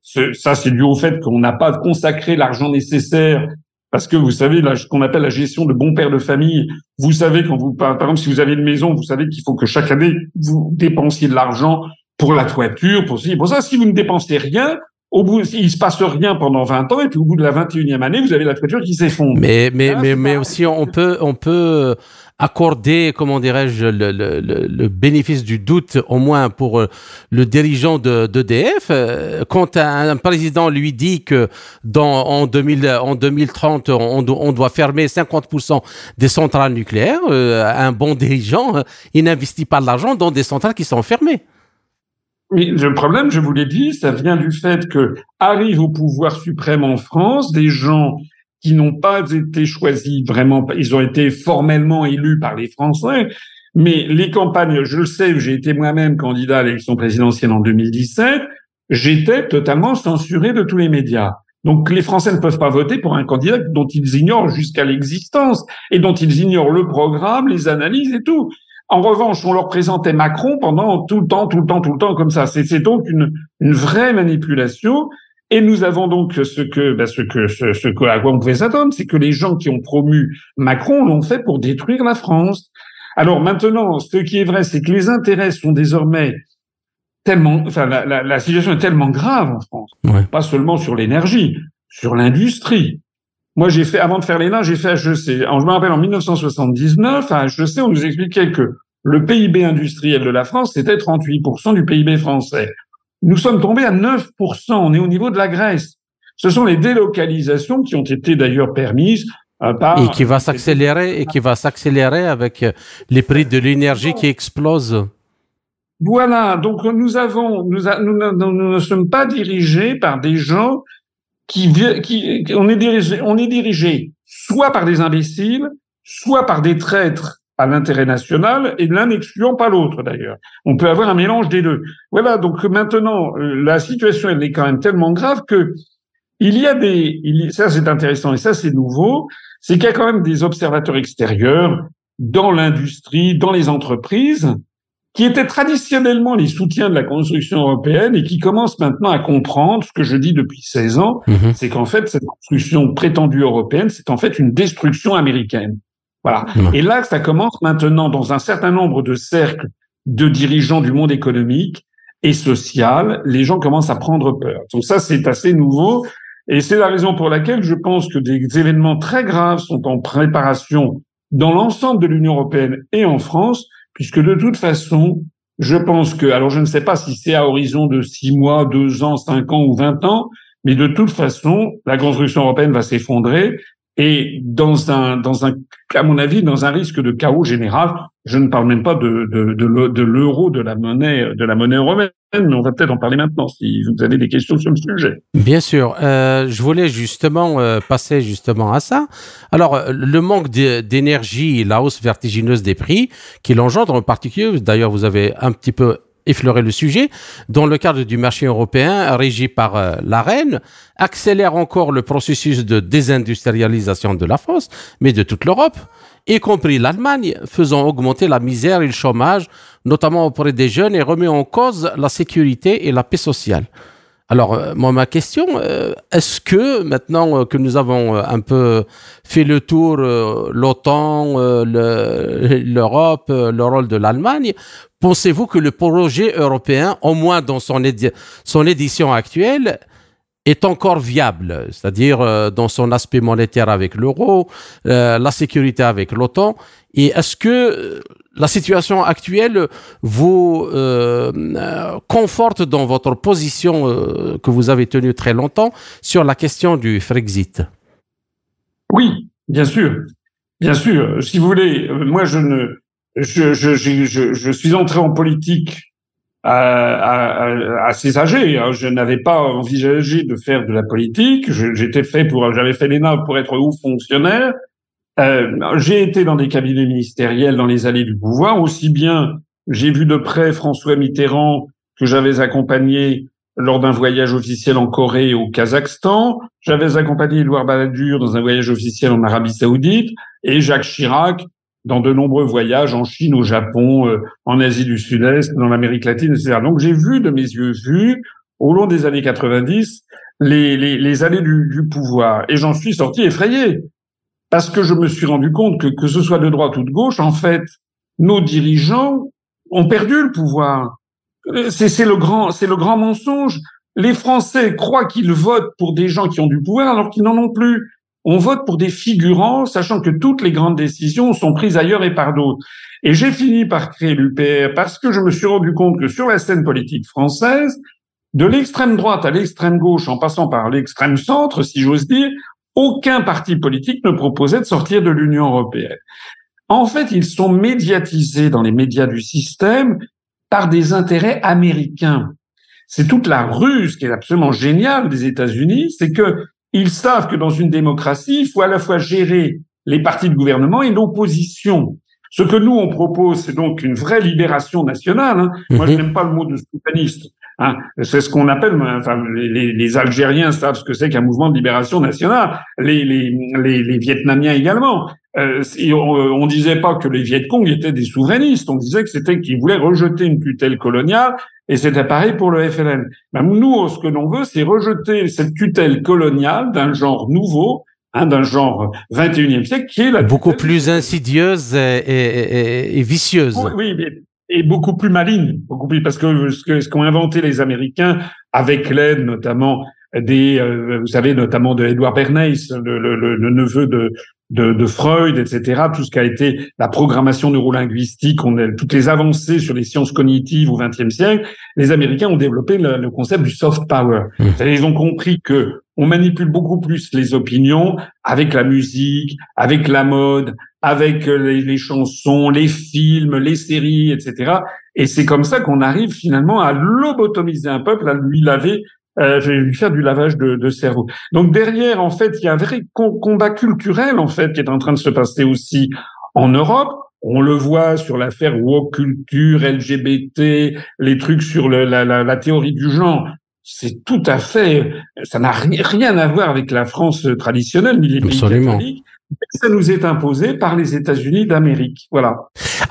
S2: Ça, c'est dû au fait qu'on n'a pas consacré l'argent nécessaire parce que vous savez, ce qu'on appelle la gestion de bon père de famille, vous savez, quand vous, par exemple, si vous avez une maison, vous savez qu'il faut que chaque année, vous dépensiez de l'argent pour la toiture, pour Pour ça, si vous ne dépensez rien, au bout, il se passe rien pendant 20 ans, et puis au bout de la 21e année, vous avez la toiture qui s'effondre.
S1: Mais, mais, mais, mais aussi, on peut, on peut accorder, comment dirais-je, le, le, le, bénéfice du doute, au moins pour euh, le dirigeant de d'EDF. Euh, quand un, président lui dit que dans, en, 2000, en 2030, on, on doit fermer 50% des centrales nucléaires, euh, un bon dirigeant, il n'investit pas de l'argent dans des centrales qui sont fermées.
S2: Mais le problème, je vous l'ai dit, ça vient du fait que arrivent au pouvoir suprême en France des gens qui n'ont pas été choisis vraiment, ils ont été formellement élus par les Français, mais les campagnes, je le sais, j'ai été moi-même candidat à l'élection présidentielle en 2017, j'étais totalement censuré de tous les médias. Donc les Français ne peuvent pas voter pour un candidat dont ils ignorent jusqu'à l'existence et dont ils ignorent le programme, les analyses et tout. En revanche, on leur présentait Macron pendant tout le temps, tout le temps, tout le temps comme ça. C'est donc une, une vraie manipulation. Et nous avons donc ce que, ben ce que, ce, ce à quoi on pouvait s'attendre, c'est que les gens qui ont promu Macron l'ont fait pour détruire la France. Alors maintenant, ce qui est vrai, c'est que les intérêts sont désormais tellement, enfin, la, la, la situation est tellement grave en France, pas seulement sur l'énergie, sur l'industrie. Moi, j'ai fait, avant de faire l'ENA, j'ai fait HEC. je me rappelle, en 1979, à HEC, on nous expliquait que le PIB industriel de la France, c'était 38% du PIB français. Nous sommes tombés à 9%. On est au niveau de la Grèce. Ce sont les délocalisations qui ont été d'ailleurs permises
S1: euh, par... Et qui va s'accélérer, et qui va s'accélérer avec les prix de l'énergie qui explosent.
S2: Voilà. Donc, nous avons, nous, nous, nous ne sommes pas dirigés par des gens on est dirigé, soit par des imbéciles, soit par des traîtres à l'intérêt national, et l'un n'excluant pas l'autre d'ailleurs. On peut avoir un mélange des deux. Voilà, donc maintenant, euh, la situation, elle est quand même tellement grave que il y a des... Ça, c'est intéressant, et ça, c'est nouveau, c'est qu'il y a quand même des observateurs extérieurs dans l'industrie, dans les entreprises, qui étaient traditionnellement les soutiens de la construction européenne et qui commencent maintenant à comprendre ce que je dis depuis 16 ans, mhm. c'est qu'en fait, cette construction prétendue européenne, c'est en fait une destruction américaine. Voilà. Et là, ça commence maintenant dans un certain nombre de cercles de dirigeants du monde économique et social, les gens commencent à prendre peur. Donc ça, c'est assez nouveau. Et c'est la raison pour laquelle je pense que des événements très graves sont en préparation dans l'ensemble de l'Union européenne et en France puisque de toute façon, je pense que, alors je ne sais pas si c'est à horizon de six mois, deux ans, cinq ans ou vingt ans, mais de toute façon, la construction européenne va s'effondrer et dans un, dans un, à mon avis, dans un risque de chaos général. Je ne parle même pas de, de, de, l'euro, de la monnaie, de la monnaie européenne, mais on va peut-être en parler maintenant si vous avez des questions sur le sujet.
S1: Bien sûr. Euh, je voulais justement euh, passer justement à ça. Alors, euh, le manque d'énergie, la hausse vertigineuse des prix qui l'engendre en particulier, d'ailleurs, vous avez un petit peu effleurer le sujet, dans le cadre du marché européen régi par euh, la reine, accélère encore le processus de désindustrialisation de la France, mais de toute l'Europe, y compris l'Allemagne, faisant augmenter la misère et le chômage, notamment auprès des jeunes, et remet en cause la sécurité et la paix sociale. Alors, euh, moi, ma question, euh, est-ce que maintenant que nous avons un peu fait le tour, l'OTAN, l'Europe, le rôle de l'Allemagne, Pensez-vous que le projet européen, au moins dans son, son édition actuelle, est encore viable, c'est-à-dire euh, dans son aspect monétaire avec l'euro, euh, la sécurité avec l'OTAN. Et est-ce que euh, la situation actuelle vous conforte dans votre position que vous avez tenue très longtemps sur la question du Frexit
S2: Oui, bien sûr. Bien sûr. Si vous voulez, moi je ne suis entré en politique assez âgé. Hein. Je n'avais pas envisagé de faire de la politique. J'étais fait pour, j'avais fait l'ENA pour être haut fonctionnaire. Euh, j'ai été dans des cabinets ministériels dans les allées du pouvoir. Aussi bien, j'ai vu de près François Mitterrand que j'avais accompagné lors d'un voyage officiel en Corée et au Kazakhstan. J'avais accompagné Édouard Balladur dans un voyage officiel en Arabie Saoudite et Jacques Chirac dans de nombreux voyages en Chine, au Japon, euh, en Asie du Sud-Est, dans l'Amérique latine, etc. Donc j'ai vu de mes yeux vus, au long des années 90, les, les, les années du, du pouvoir. Et j'en suis sorti effrayé. Parce que je me suis rendu compte que, que ce soit de droite ou de gauche, en fait, nos dirigeants ont perdu le pouvoir. C'est le grand, c'est le grand mensonge. Les Français croient qu'ils votent pour des gens qui ont du pouvoir alors qu'ils n'en ont plus on vote pour des figurants, sachant que toutes les grandes décisions sont prises ailleurs et par d'autres. Et j'ai fini par créer l'UPR parce que je me suis rendu compte que sur la scène politique française, de l'extrême droite à l'extrême gauche, en passant par l'extrême centre, si j'ose dire, aucun parti politique ne proposait de sortir de l'Union européenne. En fait, ils sont médiatisés dans les médias du système par des intérêts américains. C'est toute la ruse qui est absolument géniale des États-Unis, c'est que ils savent que dans une démocratie, il faut à la fois gérer les partis de gouvernement et l'opposition. Ce que nous, on propose, c'est donc une vraie libération nationale. Hein. Moi, je mhm. n'aime pas le mot de soudaniste. Hein. C'est ce qu'on appelle, enfin, les, les, Algériens savent ce que c'est qu'un mouvement de libération nationale, les, les, les Vietnamiens également. Euh, on, on, disait pas que les Viet Cong étaient des souverainistes, on disait que c'était qu'ils voulaient rejeter une tutelle coloniale, et c'était pareil pour le FLN. Ben, nous, ce que l'on veut, c'est rejeter cette tutelle coloniale d'un genre nouveau, hein, d'un genre 21e siècle, qui est la
S1: beaucoup plus insidieuse et, et, et, vicieuse.
S2: Oui, mais et beaucoup plus maligne, beaucoup plus parce que ce qu'ont inventé les Américains avec l'aide notamment des, euh, vous savez notamment de Edward Bernays, le, le, le neveu de, de, de, Freud, etc. Tout ce qui a été la programmation neurolinguistique, on a, toutes les avancées sur les sciences cognitives au XXe siècle, les Américains ont développé le, concept du soft power. Mmh. Ils ont compris que on manipule beaucoup plus les opinions avec la musique, avec la mode, avec euh, les, les chansons, les films, les séries, etc. Et c'est comme ça qu'on arrive finalement à lobotomiser un peuple, à lui laver euh, je vais lui faire du lavage de, de, cerveau. Donc derrière, en fait, il y a un vrai combat culturel en fait qui est en train de se passer aussi en Europe. On le voit sur l'affaire woke culture, LGBT, les trucs sur le, la, la, la, théorie du genre. C'est tout à fait, ça n'a rien à voir avec la France traditionnelle ni les pays catholiques. Ça nous est imposé par les États-Unis d'Amérique. Voilà.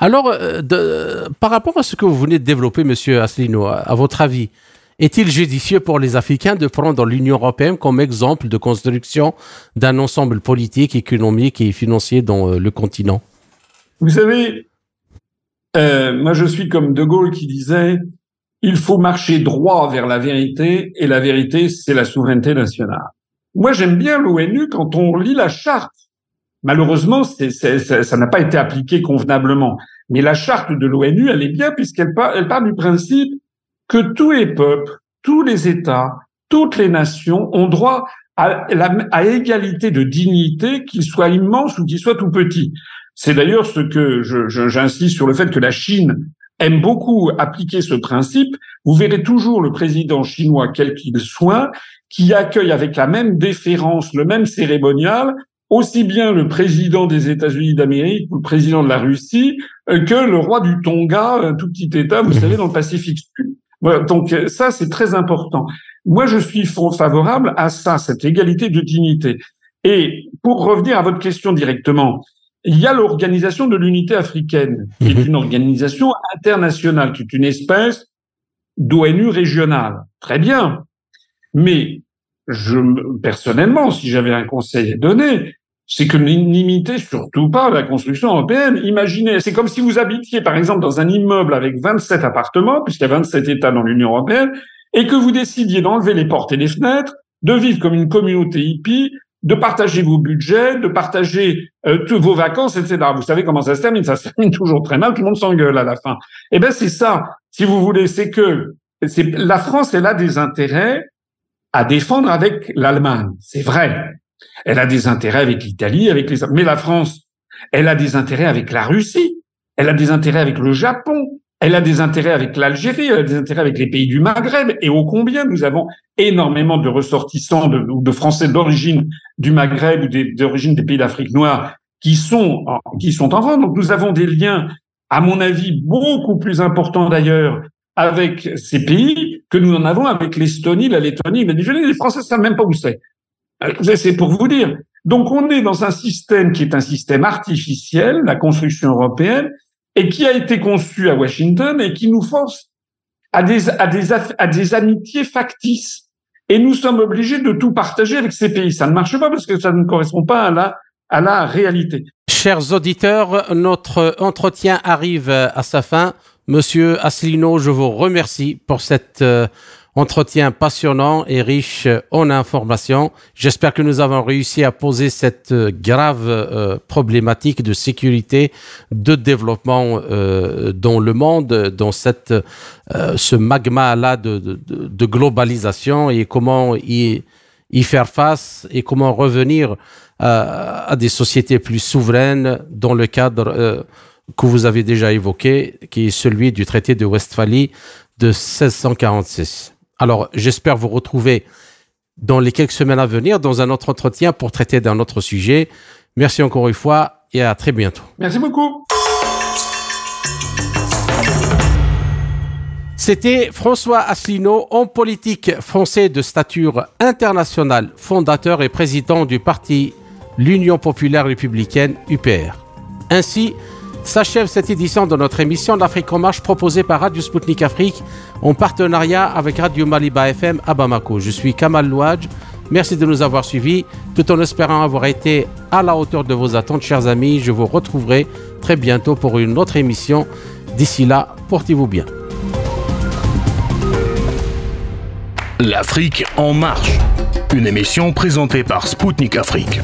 S1: Alors, euh, de, par rapport à ce que vous venez de développer, Monsieur Asselineau, à votre avis, est-il judicieux pour les Africains de prendre l'Union européenne comme exemple de construction d'un ensemble politique, économique et financier dans euh, le continent?
S2: Vous savez, euh, moi je suis comme De Gaulle qui disait il faut marcher droit vers la vérité et la vérité c'est la souveraineté nationale. Moi j'aime bien l'ONU quand on lit la charte. Malheureusement, ça n'a pas été appliqué convenablement. Mais la charte de l'ONU, elle est bien puisqu'elle elle part du principe que tous les peuples, tous les États, toutes les nations ont droit à, à égalité de dignité, qu'ils soient immenses ou qu'ils soient tout petits. C'est d'ailleurs ce que j'insiste sur le fait que la Chine aime beaucoup appliquer ce principe. Vous verrez toujours le président chinois, quel qu'il soit, qui accueille avec la même déférence, le même cérémonial, aussi bien le président des États-Unis d'Amérique ou le président de la Russie euh, que le roi du Tonga, un tout petit État, vous savez, dans le Pacifique Sud. Voilà, donc euh, ça, c'est très important. Moi, je suis favorable à ça, cette égalité de dignité. Et pour revenir à votre question directement, il y a l'organisation de l'unité africaine, qui est mhm. une organisation internationale, qui est une espèce d'ONU régionale. Très bien. Mais je, personnellement, si j'avais un conseil à donner, c'est que n'imitez surtout pas la construction européenne. Imaginez, c'est comme si vous habitiez par exemple dans un immeuble avec 27 appartements, puisqu'il y a 27 États dans l'Union européenne, et que vous décidiez d'enlever les portes et les fenêtres, de vivre comme une communauté hippie, de partager vos budgets, de partager euh, toutes vos vacances, etc. Vous savez comment ça se termine Ça se termine toujours très mal, tout le monde s'engueule à la fin. Eh ben c'est ça, si vous voulez, c'est que la France, elle a des intérêts à défendre avec l'Allemagne, c'est vrai. Elle a des intérêts avec l'Italie, avec les. Mais la France, elle a des intérêts avec la Russie. Elle a des intérêts avec le Japon. Elle a des intérêts avec l'Algérie. Elle a des intérêts avec les pays du Maghreb. Et ô combien nous avons énormément de ressortissants de, de Français d'origine du Maghreb ou d'origine des pays d'Afrique noire qui sont en France. Donc nous avons des liens, à mon avis, beaucoup plus importants d'ailleurs avec ces pays que nous en avons avec l'Estonie, la Lettonie. Mais les Français savent même pas où c'est. Euh, c'est pour vous dire. Donc on est dans un système qui est un système artificiel, la construction européenne, et qui a été conçu à Washington et qui nous force à des, amitiés factices. Et nous sommes obligés de tout partager avec ces pays. Ça ne marche pas parce que ça ne correspond pas à la, à la réalité.
S1: Chers auditeurs, notre entretien arrive à sa fin. Monsieur Asselineau, je vous remercie pour cette euh, Entretien passionnant et riche en informations. J'espère que nous avons réussi à poser cette euh, grave euh, problématique de sécurité, de développement euh, dans le monde, dans cette, ce magma-là de, de, de, globalisation et comment y, y, faire face et comment revenir à, à des sociétés plus souveraines dans le cadre que vous avez déjà évoqué, qui est celui du traité de Westphalie de 1646. Alors, j'espère vous retrouver dans les quelques semaines à venir dans un autre entretien pour traiter d'un autre sujet. Merci encore une fois et à très bientôt.
S2: Merci beaucoup.
S1: C'était François Asselineau, homme politique français de stature internationale, fondateur et président du parti l'Union populaire républicaine UPR. Ainsi, s'achève cette édition de notre émission L'Afrique en marche proposée par Radio Sputnik Afrique en partenariat avec Radio Maliba FM à Bamako. Je suis Kamal Louadj. Merci de nous avoir suivis. Tout en espérant avoir été à la hauteur de vos attentes, chers amis, je vous retrouverai très bientôt pour une autre émission. D'ici là, portez-vous bien.
S3: L'Afrique en marche, une émission présentée par Spoutnik Afrique.